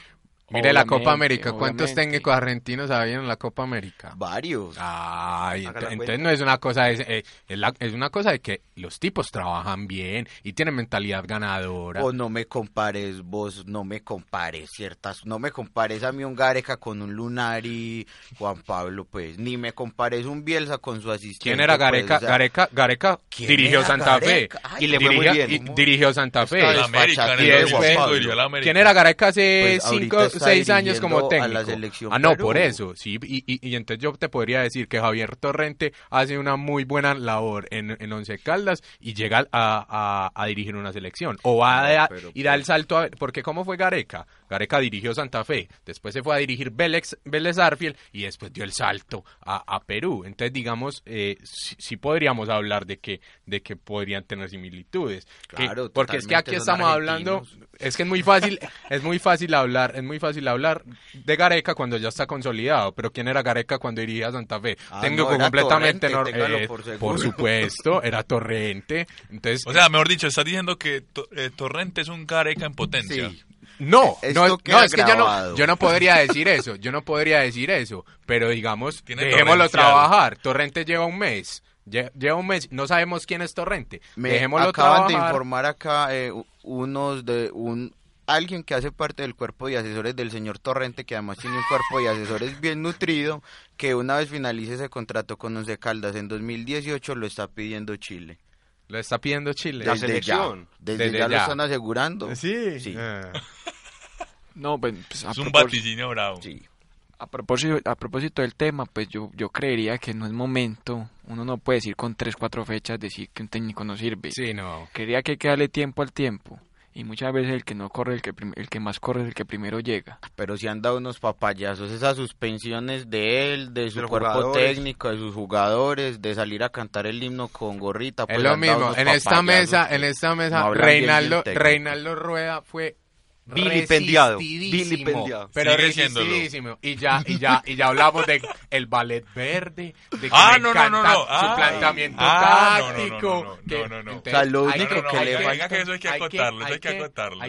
Mire la Copa América, ¿cuántos obviamente. técnicos argentinos había en la Copa América? Varios. Ay, ent- entonces no es una cosa, es, eh, es, la- es una cosa de que los tipos trabajan bien y tienen mentalidad ganadora. Vos no me compares, vos no me compares ciertas, no me compares a mí un Gareca con un Lunari, Juan Pablo, pues, ni me compares un Bielsa con su asistente. ¿Quién era pues, Gareca? o sea, Gareca, Gareca ¿quién dirigió era Santa Gareca? Fe. Ay, Y le fue muy Dirigía- bien. y dirigió Santa Fe. Está América, en Y el despachado, después- 2005 Juan dirigió Pablo. la América. ¿Quién era Gareca hace Pues ahorita 5 está 6 años como a técnico? la selección ah, no, Perú. por eso, sí. Y, y, y entonces yo te podría decir que Javier Torrente hace una muy buena labor en, en Once Caldas y llega a, a- a dirigir una selección. O va No, a, pero y da el pues- salto a... Porque ¿cómo fue Gareca? Gareca dirigió Santa Fe, después se fue a dirigir Vélez, Vélez Arfiel y después dio el salto a, a Perú. Entonces, digamos, eh, sí, sí podríamos hablar de que, de que podrían tener similitudes. Que- Claro, porque es que aquí estamos hablando, es que es muy fácil, es muy fácil hablar, es muy fácil hablar de Gareca cuando ya está consolidado, pero ¿quién era Gareca cuando dirigía Santa Fe? Ah, Tengo no, completamente Torrente, eh, por supuesto, era Torrente. Entonces, O sea, mejor dicho, estás diciendo que To- eh, Torrente es un Gareca en potencia. Sí. No, Esto no, queda no, es que yo no, yo no podría decir eso, yo no podría decir eso, pero digamos, Tiene dejémoslo trabajar. Torrente lleva un mes. Lle- Lleva un mes, no sabemos quién es Torrente. Me Dejémoslo acaban de informar acá eh, unos de un alguien que hace parte del cuerpo de asesores del señor Torrente, que además tiene un cuerpo de asesores bien nutrido, que una vez finalice ese contrato con Once Caldas en 2018 lo está pidiendo Chile. Lo está pidiendo Chile. Desde ya, desde, Desde ya, lo están asegurando. Sí. Sí. Ah. No, pues, pues, a Es un vaticinio bravo. Sí. A propósito, a propósito del tema, pues yo, yo creería que no es momento, uno no puede decir con tres, cuatro fechas decir que un técnico no sirve. Sí, no. Creería que hay que darle tiempo al tiempo. Y muchas veces el que no corre, el que, el que más corre es el que primero llega. Pero si han dado unos papayazos, esas suspensiones de él, de su De cuerpo jugadores. técnico, de sus jugadores, de salir a cantar el himno con gorrita. Es pues lo han dado mismo. En esta mesa, en esta mesa, Reinaldo. Reinaldo Rueda fue Vilipendiado, vilipendiado. pero resistidísimo. Y ya, y ya, y ya hablamos de el ballet verde, de que Ah, me no, no, no, encanta no. su Ah, planteamiento ah, no, no, no, táctico. no, no, que- no, lo hay único que- hay le que- falta- que eso hay que acotarlo, eso hay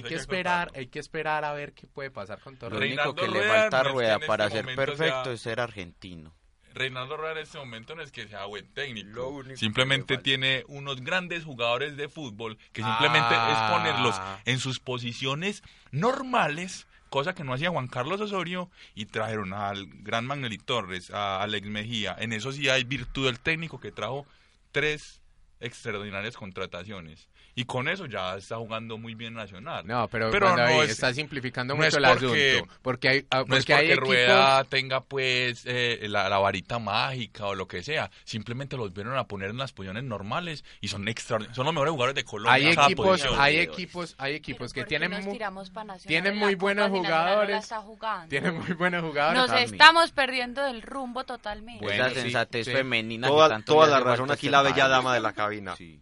que esperar, hay que esperar a ver qué puede pasar con Lo Torres. Reinaldo único que le falta a Rueda en para este ser perfecto es ser argentino. Reinaldo Rueda en este momento no es que sea buen técnico. Simplemente tiene unos grandes jugadores de fútbol que simplemente Ah. es ponerlos en sus posiciones normales, cosa que no hacía Juan Carlos Osorio, y trajeron al gran Magnelli Torres, a Alex Mejía. En eso sí hay virtud del técnico que trajo tres extraordinarias contrataciones. Y con eso ya está jugando muy bien Nacional. No, pero, Pero no es- está simplificando no mucho es el porque- asunto. Porque hay, ah, No es porque hay porque equipos... Rueda tenga pues eh, la, la varita mágica o lo que sea. Simplemente los vieron a poner en las posiciones normales y son extraordinarios. Son los mejores jugadores de Colombia. Hay equipos, hay equipos, hay equipos que tienen nos mu- tiramos pa' Nacional tienen muy buenos jugadores. tienen muy buenos jugadores. Nos también. estamos perdiendo del rumbo totalmente. Bueno, Esa sí, sensatez sí. femenina. que Toda, tanto toda la razón aquí la bella dama de la cabina. Sí.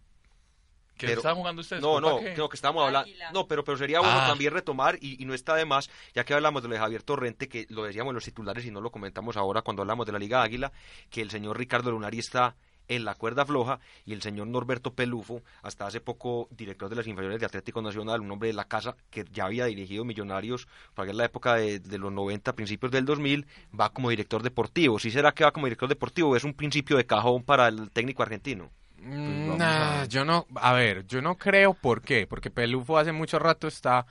¿Qué Pero- están jugando ustedes? No, no, creo que estábamos hablando. No, pero, pero sería bueno Ah. también retomar, y, y no está de más, ya que hablamos de lo de Javier Torrente, que lo decíamos en los titulares y no lo comentamos ahora cuando hablamos de la Liga Águila, que el señor Ricardo Lunari está en la cuerda floja y el señor Norberto Pelufo, hasta hace poco director de las inferiores de Atlético Nacional, un hombre de la casa que ya había dirigido Millonarios para la época de, de los 90, principios del 2000, va como director deportivo. ¿Sí será que va como director deportivo? ¿Es un principio de cajón para el técnico argentino? Mm, vamos nah, a- yo no, a ver, yo no creo por qué, porque Pelufo hace mucho rato está,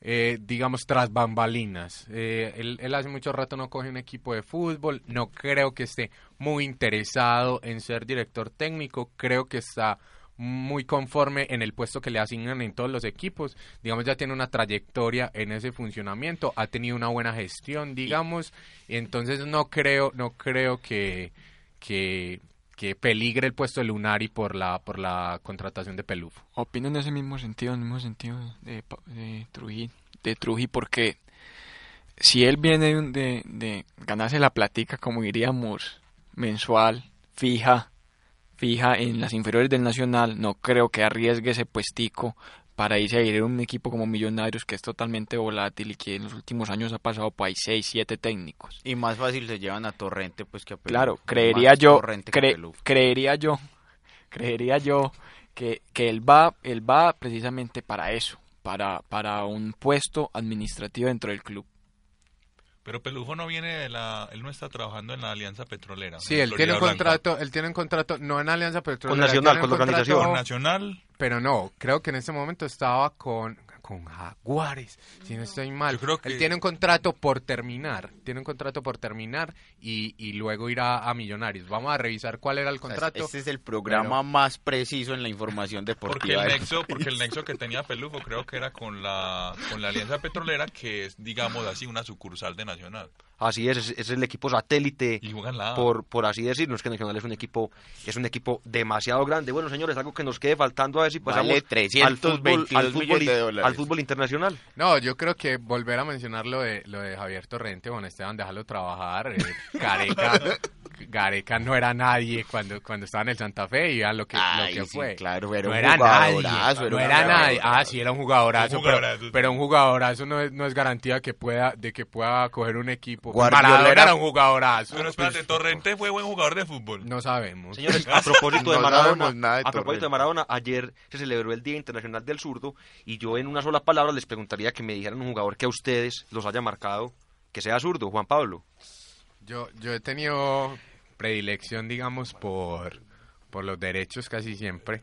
eh, digamos, tras bambalinas. Eh, él, él hace mucho rato no coge un equipo de fútbol, no creo que esté muy interesado en ser director técnico, creo que está muy conforme en el puesto que le asignan en todos los equipos, digamos ya tiene una trayectoria en ese funcionamiento, ha tenido una buena gestión, digamos, y entonces no creo, no creo que, que, que peligre el puesto de Lunari por la, por la contratación de Pelufo. Opino en ese mismo sentido, en el mismo sentido de, de Trujillo, de porque si él viene de, de ganarse la platica, como diríamos, mensual, fija, fija en las inferiores del Nacional, no creo que arriesgue ese puestico para irse a ir a un equipo como Millonarios que es totalmente volátil y que en los últimos años ha pasado por ahí 6, 7 técnicos. Y más fácil se llevan a Torrente pues que a. Claro, Más creería yo, cre- creería yo, creería yo que, que él va, él va precisamente para eso, para, para un puesto administrativo dentro del club. Pero Pelufo no viene de la... Él no está trabajando en la Alianza Petrolera. Sí, él tiene un Blanca. contrato, él tiene un contrato, no en Alianza Petrolera. Con Nacional, tiene con un la organización. Nacional. Pero no, creo que en ese momento estaba con, con Jaguares, si no estoy mal. Yo creo que- Él tiene un contrato por terminar, tiene un contrato por terminar y, y luego irá a Millonarios. Vamos a revisar cuál era el O sea, contrato. Este es el programa Pero- más preciso en la información Porque deportiva. el del nexo, porque el nexo que tenía Pelufo creo que era con la con la Alianza Petrolera, que es, digamos así, una sucursal de Nacional. Así es, es, es el equipo satélite. Y juegan la A. por, por así decirlo, es que Nacional es un equipo es un equipo demasiado grande. Bueno, señores, algo que nos quede faltando a ver si pasamos Vale al 322 fútbol, al fútbol, al fútbol internacional. No, yo creo que volver a mencionar lo de, lo de Javier Torrente, bueno, Esteban, déjalo trabajar. eh, Gareca, Gareca no era nadie cuando, cuando estaba en el Santa Fe y vean lo que, lo que sí, fue. claro, era no un era nadie, jugadorazo, no era nadie. Ah, sí, era un jugadorazo, Un pero, jugadorazo. pero un jugadorazo no es, no es garantía que pueda, de que pueda coger un equipo. Guardiola Maradona era- era un jugadorazo. Pero espérate, Torrente fue buen jugador de fútbol. No sabemos. Señores, a propósito de Maradona, sabemos nada de a propósito de Maradona, ayer se celebró el Día Internacional del Zurdo y yo en una sola palabra les preguntaría que me dijeran un jugador que a ustedes los haya marcado que sea zurdo, Juan Pablo. Yo, yo he tenido predilección, digamos, por, por los derechos casi siempre.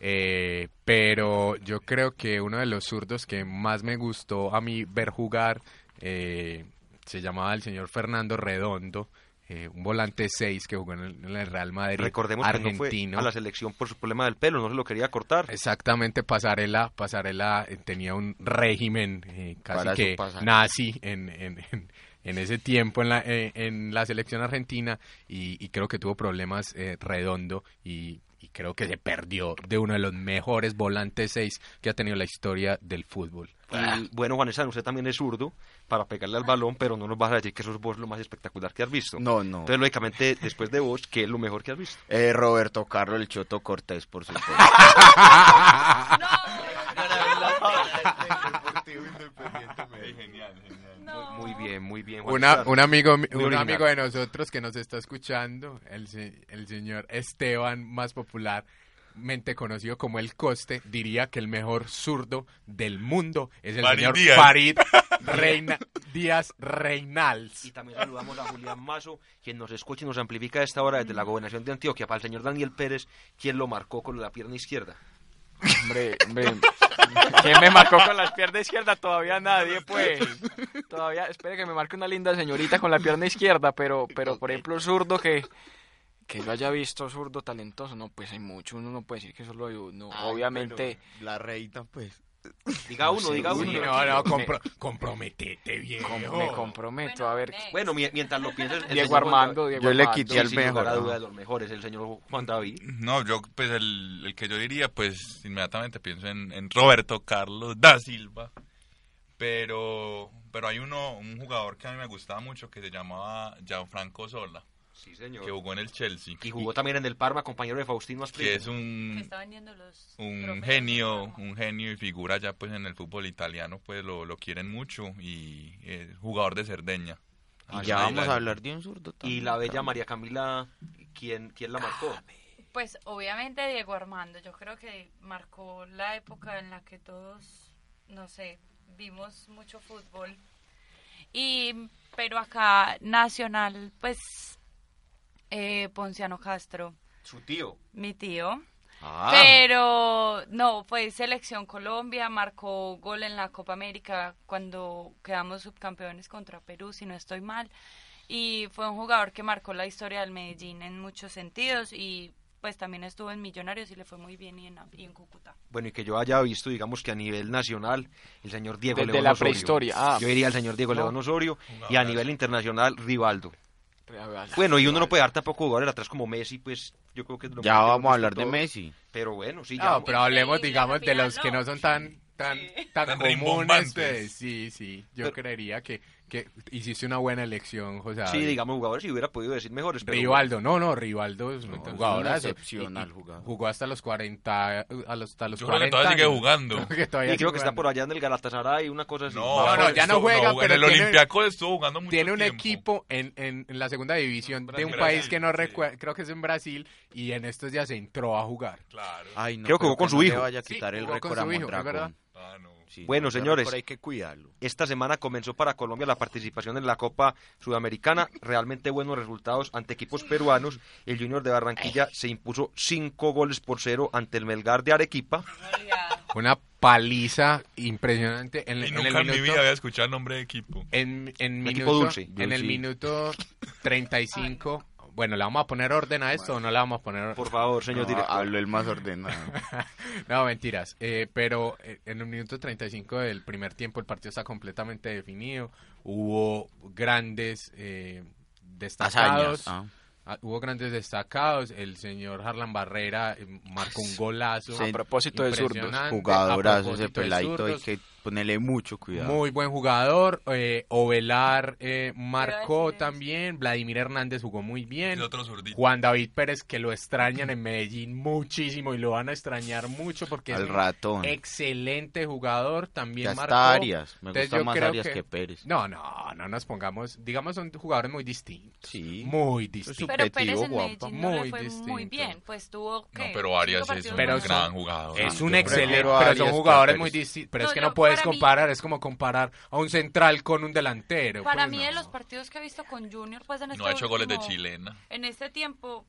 Eh, pero yo creo que uno de los zurdos que más me gustó a mí ver jugar eh, se llamaba el señor Fernando Redondo, eh, un volante 6 que jugó en el, en el Real Madrid. Recordemos que no argentino. fue a la selección por su problema del pelo, no se lo quería cortar. Exactamente, Pasarela, Pasarela eh, tenía un régimen eh, casi Para que nazi en, en, en, ese tiempo en la, eh, en la selección argentina y, y creo que tuvo problemas eh, redondo y, y creo que se perdió de uno de los mejores volantes 6 que ha tenido la historia del fútbol. Y bueno, Juanesa, usted también es zurdo para pegarle al balón, pero no nos vas a decir que eso es vos lo más espectacular que has visto. No, no. Entonces, lógicamente, después de vos, ¿qué es lo mejor que has visto? Eh, Roberto Carlos el Choto Cortés, por supuesto. Genial, genial. Muy bien, muy bien. Una, un amigo, Muy un original. amigo de nosotros que nos está escuchando, el, se- el señor Esteban, más popularmente conocido como El Coste, diría que el mejor zurdo del mundo es el Farid señor Díaz. Farid Reina, Díaz Reinals. Y también saludamos a Julián Mazo, quien nos escucha y nos amplifica a esta hora desde la gobernación de Antioquia, para el señor Daniel Pérez, quien lo marcó con la pierna izquierda. Hombre, hombre. ¿Quién me marcó con la pierna izquierda? Todavía nadie, pues. Todavía, espere que me marque una linda señorita con la pierna izquierda, pero, pero por ejemplo, zurdo que, que yo haya visto zurdo talentoso, no, pues hay mucho, uno no puede decir que solo hay uno. Obviamente, La reina, pues. Diga uno, diga uno. no, no, Me- compro- comprometete, viejo. com- me comprometo, a ver. next. Bueno, mi- mientras lo pienses... Diego Armando, Diego Yo le quité al mejor, ¿no? duda de los mejores, el señor Juan David. No, yo, pues el, el que yo diría, pues inmediatamente pienso en, en Roberto Carlos da Silva. Pero, pero hay uno, un jugador que a mí me gustaba mucho que se llamaba Gianfranco Sola, Sí, señor. que jugó en el Chelsea. Y jugó también en el Parma, compañero de Faustino que Asprilla. es Que un, está vendiendo los un trofeos genio, un genio y figura ya pues en el fútbol italiano, pues lo, lo quieren mucho y es jugador de Cerdeña. Y ya vamos a hablar de un zurdo Y también. la bella María Camila, ¿quién, quién la marcó? Pues obviamente Diego Armando, yo creo que marcó la época en la que todos, no sé, vimos mucho fútbol. Y, pero acá Nacional, pues, eh, Ponciano Castro, Su tío. mi tío. Ah, Pero no, fue selección Colombia, marcó gol en la Copa América cuando quedamos subcampeones contra Perú, si no estoy mal. Y fue un jugador que marcó la historia del Medellín en muchos sentidos y pues también estuvo en Millonarios y le fue muy bien y en, y en Cúcuta. Bueno, y que yo haya visto, digamos que a nivel nacional, el señor Diego Desde León la Osorio. prehistoria, ah. Yo diría el señor Diego León Osorio. Y a nivel internacional, Rivaldo. Bueno, y uno no puede dar tampoco jugadores atrás como Messi, pues yo creo que es lo ya vamos a hablar de. Messi. Pero bueno, sí, ya. No, pero hablemos, digamos, de los que no. son tan tan tan, Tan comunes. pues, sí, sí. Yo creería que, que hiciste una buena elección, José. Sí, digamos jugadores, si hubiera podido decir mejores. Pero Rivaldo, no, no, Rivaldo es un No, es un excepcional jugador. Jugó hasta los 40, a los, hasta los Yo creo que 40 todavía sigue jugando. Creo que todavía Y creo que está por allá en el Galatasaray, una cosa así. No, No, no, ya no juega, en pero el tiene- Olympiacos estuvo jugando mucho Tiene un tiempo. equipo en, en, en la segunda división de un Brasil, país que no sí. recuerdo, creo que es en Brasil, y en estos días se entró a jugar. Claro. Ay, no, Creo que jugó con no su hijo. vaya a Sí, quitar el jugó con récord a su hijo, es Mondragón. verdad. Ah, no. Sí, Bueno, señores. hay que cuidarlo. Esta semana comenzó para Colombia la participación en la Copa Sudamericana. Realmente buenos resultados ante equipos peruanos. El Junior de Barranquilla se impuso cinco goles por cero ante el Melgar de Arequipa. Una paliza impresionante en, Y en nunca el en mi minuto. vida había escuchado el nombre de equipo. En, en minuto, equipo dulce. en el minuto 35. Bueno, ¿le vamos a poner orden a esto o no le vamos a poner orden? Por favor, señor No, director. hablo el más ordenado. No, mentiras. Eh, pero eh, en el minuto 35 del primer tiempo el partido está completamente definido. Hubo grandes eh, destacados. Ah. Ah, hubo grandes destacados. El señor Harlan Barrera eh, marcó un golazo. Sí. A propósito de zurdos. Jugadorazo ese peladito, zurdos. que ponerle mucho cuidado. Muy buen jugador. Eh, Ovelar eh, marcó también. Vladimir Hernández jugó muy bien. Otro. Juan David Pérez, que lo extrañan en Medellín muchísimo y lo van a extrañar mucho porque Al es un ratón. excelente jugador. También Ya marcó. está Arias. Me Entonces gusta yo más creo Arias que, Pérez. No, no, no nos pongamos. Digamos, son jugadores muy distintos. Sí. Muy distintos. Pero Pérez en. Medellín no le Muy fue muy distinto. bien, pues tuvo No, pero Arias es un Pero gran jugador. Es un excelente, pero Arias son que jugadores muy distintos. Pero No, es que no puedes mí- comparar, es como comparar a un central con un delantero. Para pues, mí no. de los partidos que he visto con Junior, pues en este No ha hecho goles de chilena. En este tiempo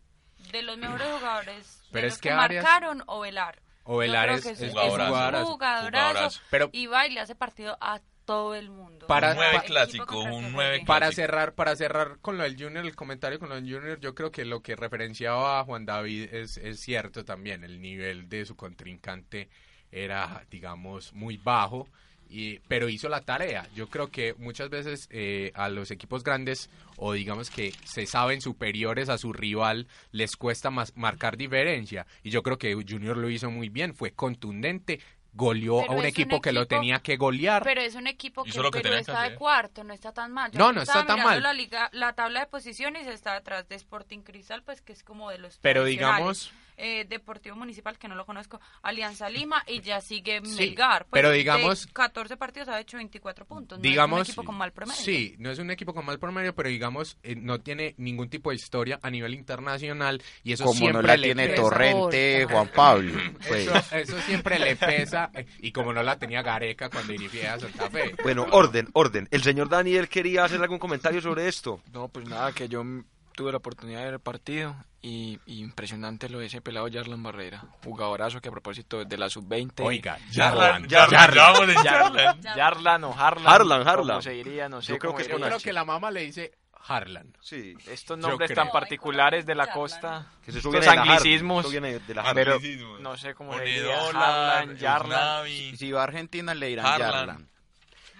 de los mejores jugadores Pero de es los que que, Arias- marcaron o Velar. O Velar es- es es, jugadorazo, un jugadorazo. jugadorazo, jugadorazo. Pero- y le hace partido a todo el mundo. Para- un nueve pa- clásico, equipo contra un que nueve juegue. Para clásico. cerrar, para cerrar con lo del Junior, el comentario con lo del Junior, yo creo que lo que referenciaba a Juan David es, es cierto también. El nivel de su contrincante era, digamos, muy bajo, y, pero hizo la tarea. Yo creo que muchas veces eh, a los equipos grandes, o digamos que se saben superiores a su rival, les cuesta más marcar diferencia. Y yo creo que Junior lo hizo muy bien, fue contundente. Goleó Pero a un equipo, que lo tenía que golear. Pero es un equipo que que pero que está de cuarto, no está tan mal. Yo No, no está tan mal. La, liga, la tabla de posiciones está atrás de Sporting Cristal, pues que es como de los Pero digamos- Eh, Deportivo Municipal, que no lo conozco, Alianza Lima y ya sigue Sí, Melgar. Pues, pero de digamos- 14 partidos ha hecho 24 puntos. No digamos es un equipo con mal promedio. sí no es un equipo con mal promedio pero digamos eh, no tiene ningún tipo de historia a nivel internacional y eso Como no siempre la le tiene pesa. Torrente, Juan Pablo. Pues. eso, eso siempre le pesa eh, y como no la tenía Gareca cuando dirigía a Santa Fe Bueno, orden, orden. El señor Daniel quería hacer algún comentario sobre esto. No, pues nada, que yo tuve la oportunidad de ver el partido y, y impresionante lo de ese pelado Yarlan Barrera, jugadorazo que a propósito de la sub-20. oiga en Yarlan, Yarlan. Yarlan o Harlan. Harlan, Harlan. como se diría, no sé Yo creo que es yo creo que la mamá le dice Harlan Sí. Estos nombres tan particulares de la costa, Que se estos viene de la Har- anglicismos, de la pero no sé cómo se diría, Harlan. Usnavi. Si va a Argentina le dirán Harlan. Yarlan.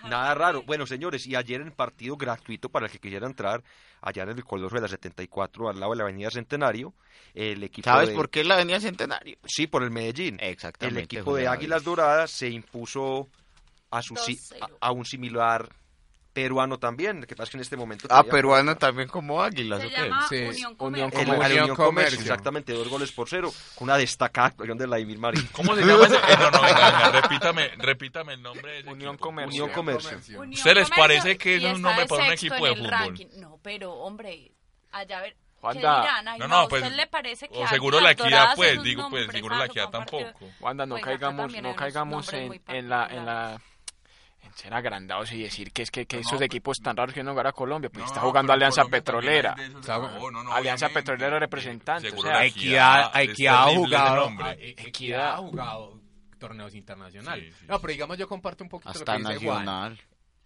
Nada raro. Bueno, señores, y ayer en partido gratuito para el que quisiera entrar, allá en el Coloso de la 74, al lado de la Avenida Centenario, el equipo ¿Sabes de- por qué la Avenida Centenario? Sí, por el Medellín. Exactamente. El equipo José de. Águilas Doradas se impuso a, su, si- 2-0. a, a un similar peruano también, que pasa es que en este momento... Ah, peruano también como Águilas, Se ¿o llama Sí. Unión Unión Comercio. El Como Unión, Comercio, Comercio. exactamente, dos goles por cero, con una destacada actuación de Vladimir Marín. ¿Cómo se llama ese? Eh, no, no, venga, venga, repítame, repítame el nombre de ese Unión. Comercio. Unión Comercio. Unión ¿Usted les parece que es un nombre de para un equipo de el fútbol? ranking. No, pero hombre, allá a ver. Ay, No, no, no, ¿a pues, usted le parece que O seguro la equidad, pues, digo, pues, seguro la nombrezazo equidad tampoco. Wanda, no Oiga, acá caigamos, no caigamos en, en la, en la ser agrandados y decir que es que, que No, esos pues- equipos tan raros que no jugar a Colombia, pues No, está no, jugando pero Alianza Petrolera. no, no, Alianza. Petrolera representante, o sea, Equidad, Equidad ha jugado, Equidad ha jugado torneos internacionales. Sí, sí, no, pero digamos yo comparto un poquito Hasta lo que dice Juan. Nacional.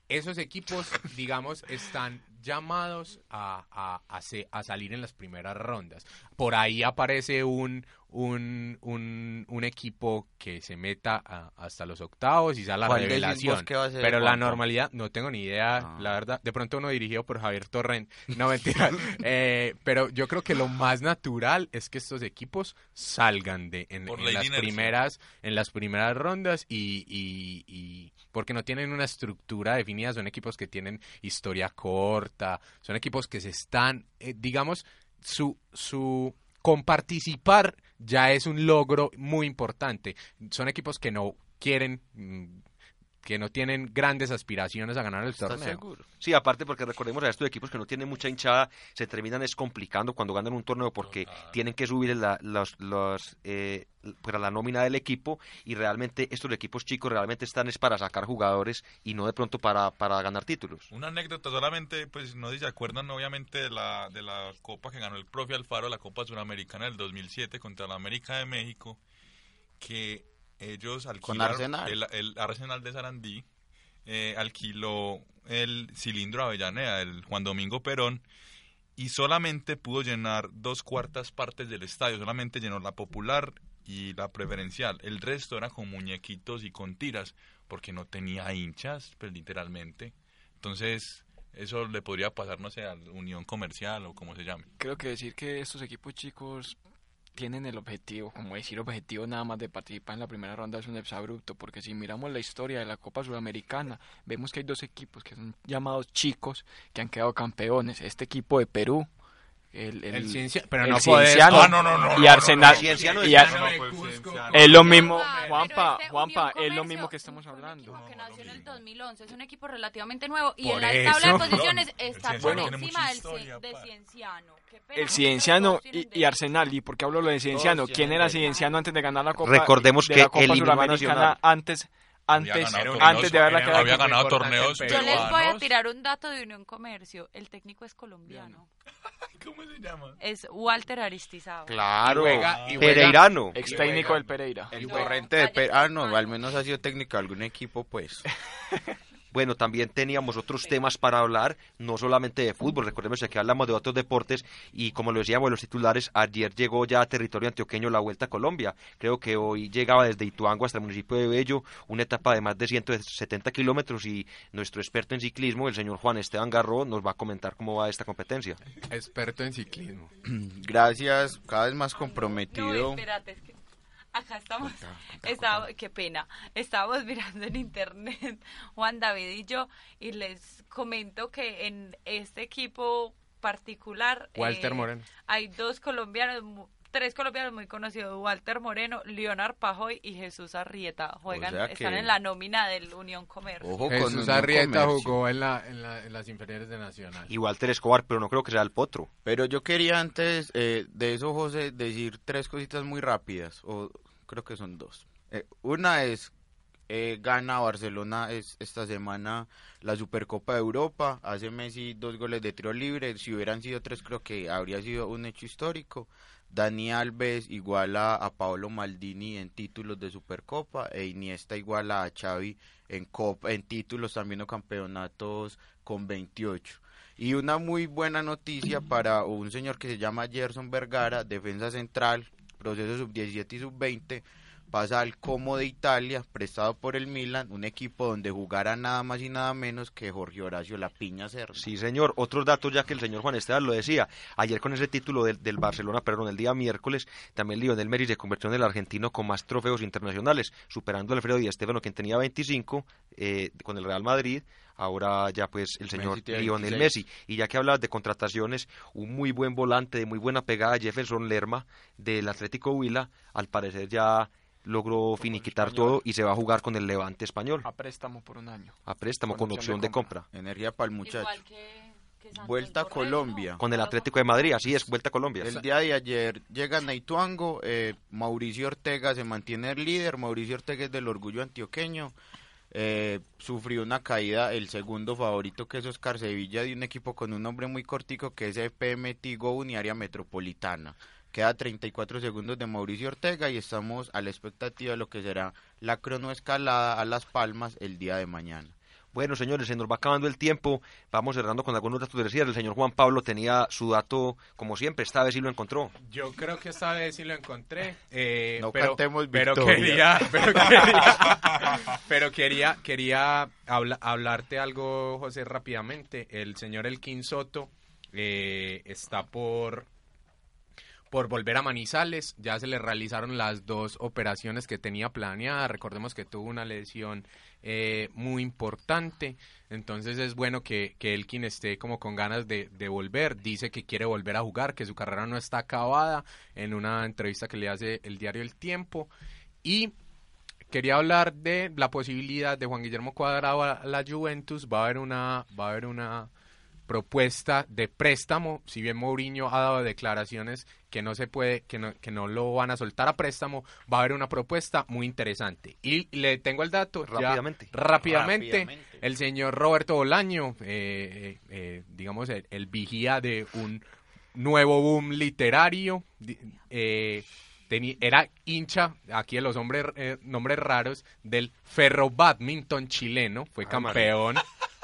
Esos equipos, digamos, están llamados a, a, a se- a salir en las primeras rondas. Por ahí aparece un, un, un, un equipo que se meta a- hasta los octavos y sea la ¿Cuál decís revelación. Pero la normalidad, no tengo ni idea, Ah. la verdad. De pronto uno dirigido por Javier Torrent. No, mentira. Eh, pero yo creo que lo más natural es que estos equipos salgan de en, las primeras en las primeras rondas y, y- y- porque no tienen una estructura definida, son equipos que tienen historia corta, son equipos que se están, eh, digamos, su, su con participar ya es un logro muy importante. Son equipos que no quieren, mm, que no tienen grandes aspiraciones a ganar el ¿Estás torneo. seguro? Sí, aparte porque recordemos a estos equipos que no tienen mucha hinchada, se terminan es complicando cuando ganan un torneo porque tienen que subir la, los, los, eh, para la nómina del equipo y realmente estos equipos chicos realmente están es para sacar jugadores y no de pronto para, para ganar títulos. Una anécdota solamente, pues no sé si se acuerdan obviamente de la, de la copa que ganó el profe Alfaro, la Copa Suramericana del 2007 contra la América de México, que ellos Con alquilaron, Arsenal. el, el Arsenal de Sarandí eh, alquiló el cilindro Avellaneda, el Juan Domingo Perón, y solamente pudo llenar dos cuartas partes del estadio, solamente llenó la popular y la preferencial, el resto era con muñequitos y con tiras, porque no tenía hinchas, pues literalmente. Entonces, eso le podría pasar, no sé, a la Unión Comercial o como se llame. Creo que decir que estos equipos chicos tienen el objetivo, como decir objetivo nada más de participar en la primera ronda es un exabrupto, porque si miramos la historia de la Copa Sudamericana, vemos que hay dos equipos que son llamados chicos que han quedado campeones. Este equipo de Perú, el, el, El Ciencia- pero el no Cienciano Ah, no, no, no, y Arsenal. no, Cienciano y es- Ar- lo mismo, Ah, Juanpa, este Juanpa, Unión es lo Comercio mismo que estamos hablando. que nació en el 2011, es un equipo relativamente nuevo y Por en la eso. tabla de posiciones El está por encima del historia, Cien- de. Cienciano. El Cienciano y, y Arsenal. ¿Y por qué hablo lo de Cienciano? ¿Quién era Cienciano antes de ganar la Copa? Recordemos de que la Copa a Suramericana Nacional. antes Antes, antes de haberla quedado había como ganado torneos Yo les voy a tirar un dato de Unión Comercio. El técnico es colombiano. ¿Cómo se llama? Es Walter Aristizaba. Claro. juega- y juega- Pereirano. Ex técnico del Pereira. El No, torrente de cállate, Per... Ah, no, al menos ha sido técnico de algún equipo, pues. Bueno, también teníamos otros temas para hablar, no solamente de fútbol, recordemos que aquí hablamos de otros deportes y como lo decíamos los titulares, ayer llegó ya a territorio antioqueño la Vuelta a Colombia. Creo que hoy llegaba desde Ituango hasta el municipio de Bello, una etapa de más de 170 kilómetros y nuestro experto en ciclismo, el señor Juan Esteban Garro, nos va a comentar cómo va esta competencia. Experto en ciclismo. Gracias, cada vez más No, comprometido. espérate, es que acá estamos. Estaba, qué pena. Estábamos mirando en internet, Juan David y yo, y les comento que en este equipo particular. Walter eh, Moreno. Hay dos colombianos, mu- tres colombianos muy conocidos: Walter Moreno, Leonard Pajoy y Jesús Arrieta. Juegan, sea están en la nómina del Unión Comercio. Ojo con Jesús Arrieta Comercio. jugó en, la, en, la- en las inferiores de Nacional. Y Walter Escobar, pero no creo que sea el potro. Pero yo quería antes eh, de eso, José, decir tres cositas muy rápidas, o creo que son dos. Eh, una es, eh, gana Barcelona es, esta semana la Supercopa de Europa, hace Messi dos goles de tiro libre, si hubieran sido tres creo que habría sido un hecho histórico. Dani Alves iguala a Paolo Maldini en títulos de Supercopa e Iniesta iguala a Xavi en Copa, en títulos también o campeonatos con 28. Y una muy buena noticia para un señor que se llama Gerson Vergara, defensa central, proceso sub-17 y sub-20, pasa al Como de Italia, prestado por el Milan, un equipo donde jugará nada más y nada menos que Jorge Horacio La Piña. Sí, señor. Otros datos, ya que el señor Juan Esteban lo decía. Ayer con ese título del, del Barcelona, perdón, el día miércoles, también Lionel Messi se convirtió en el argentino con más trofeos internacionales, superando a Alfredo Di Stéfano, quien tenía 25 eh, con el Real Madrid. Ahora ya pues el señor Messi Lionel 26. Messi. Y ya que hablas de contrataciones, un muy buen volante de muy buena pegada, Jefferson Lerma, del Atlético Huila, al parecer ya logró finiquitar todo y se va a jugar con el Levante español, A préstamo por un año. a préstamo con con opción opción de de compra. Energía para el muchacho. Igual que, que Santos Vuelta a Colombia. Con el Atlético de Madrid, así es, vuelta a Colombia. El día de ayer llegan a Ituango, eh, Mauricio Ortega se mantiene el líder, Mauricio Ortega es del orgullo antioqueño, eh, sufrió una caída el segundo favorito que es Oscar Sevilla de un equipo con un nombre muy cortico que es EPM Tigo Uniárea Metropolitana. Queda 34 segundos de Mauricio Ortega y estamos a la expectativa de lo que será la cronoescalada a Las Palmas el día de mañana. Bueno, señores, se nos va acabando el tiempo. Vamos cerrando con algunos datos de. El señor Juan Pablo tenía su dato, como siempre, esta vez sí lo encontró. Yo creo que esta vez sí lo encontré. eh, No pero, cantemos pero quería, pero quería, pero quería, quería habla- hablarte algo, José, rápidamente. El señor Elkin Soto eh, está por por volver a Manizales. Ya se le realizaron las dos operaciones que tenía planeada. Recordemos que tuvo una lesión eh, muy importante. Entonces es bueno que, que Elkin esté como con ganas de, de volver. Dice que quiere volver a jugar, que su carrera no está acabada en una entrevista que le hace el diario El Tiempo. Y quería hablar de la posibilidad de Juan Guillermo Cuadrado a la Juventus. Va a haber una, va a haber una propuesta de préstamo, si bien Mourinho ha dado declaraciones que no se puede, que no, que no lo van a soltar a préstamo, va a haber una propuesta muy interesante. Y le tengo el dato ya Rápidamente. rápidamente, el señor Roberto Bolaño, eh, eh, eh, digamos el, el vigía de un nuevo boom literario, eh, era hincha, aquí de los hombres, eh, nombres raros, del Ferro Badminton chileno, fue Ah, campeón,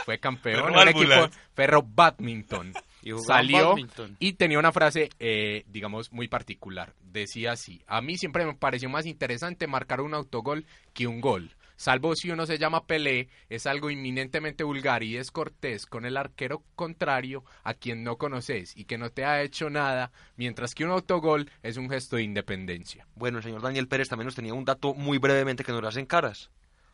fue campeón Ferro del equipo. Ferro Badminton. Y Salió badminton. y tenía una frase, eh, digamos, muy particular. Decía así, a mí siempre me pareció más interesante marcar un autogol que un gol. Salvo si uno se llama Pelé, es algo inminentemente vulgar y descortés con el arquero contrario a quien no conoces y que no te ha hecho nada, mientras que un autogol es un gesto de independencia. Bueno, el señor Daniel Pérez también nos tenía un dato muy brevemente que nos hacen caras.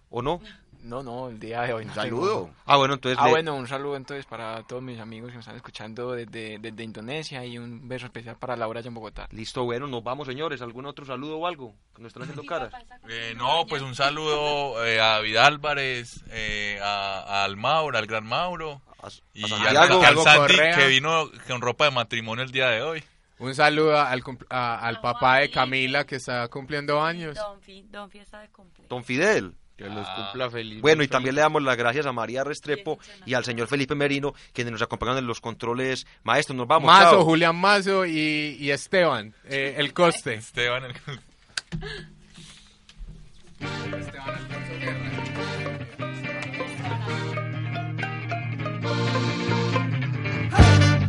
¿O no? No, no, el día de hoy. no Saludo. tengo- Ah, bueno, entonces... Ah, le- bueno, un saludo entonces para todos mis amigos que me están escuchando desde, desde Indonesia y un beso especial para Laura allá en Bogotá. Listo, bueno, nos vamos, señores. ¿Algún otro saludo o algo? Que nos están haciendo caras. Eh, no, pues un saludo eh, a David Álvarez, eh, a, a al Mauro, al gran Mauro. A, a Y al, Santiago. al Santiago Santi que vino con ropa de matrimonio el día de hoy. Un saludo al, cum- a- al papá de Camila que está cumpliendo años. Está de cumpleaños. Don Fidel. Que los cumpla feliz. Bueno, y también le damos las gracias a María Restrepo y al señor Felipe Merino, quienes nos acompañan en los controles. Maestro, nos vamos. Mazo, chao. Julián Mazo y, y Esteban, eh, el coste. Esteban, el...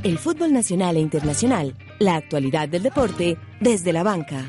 El fútbol nacional e internacional, la actualidad del deporte desde la banca.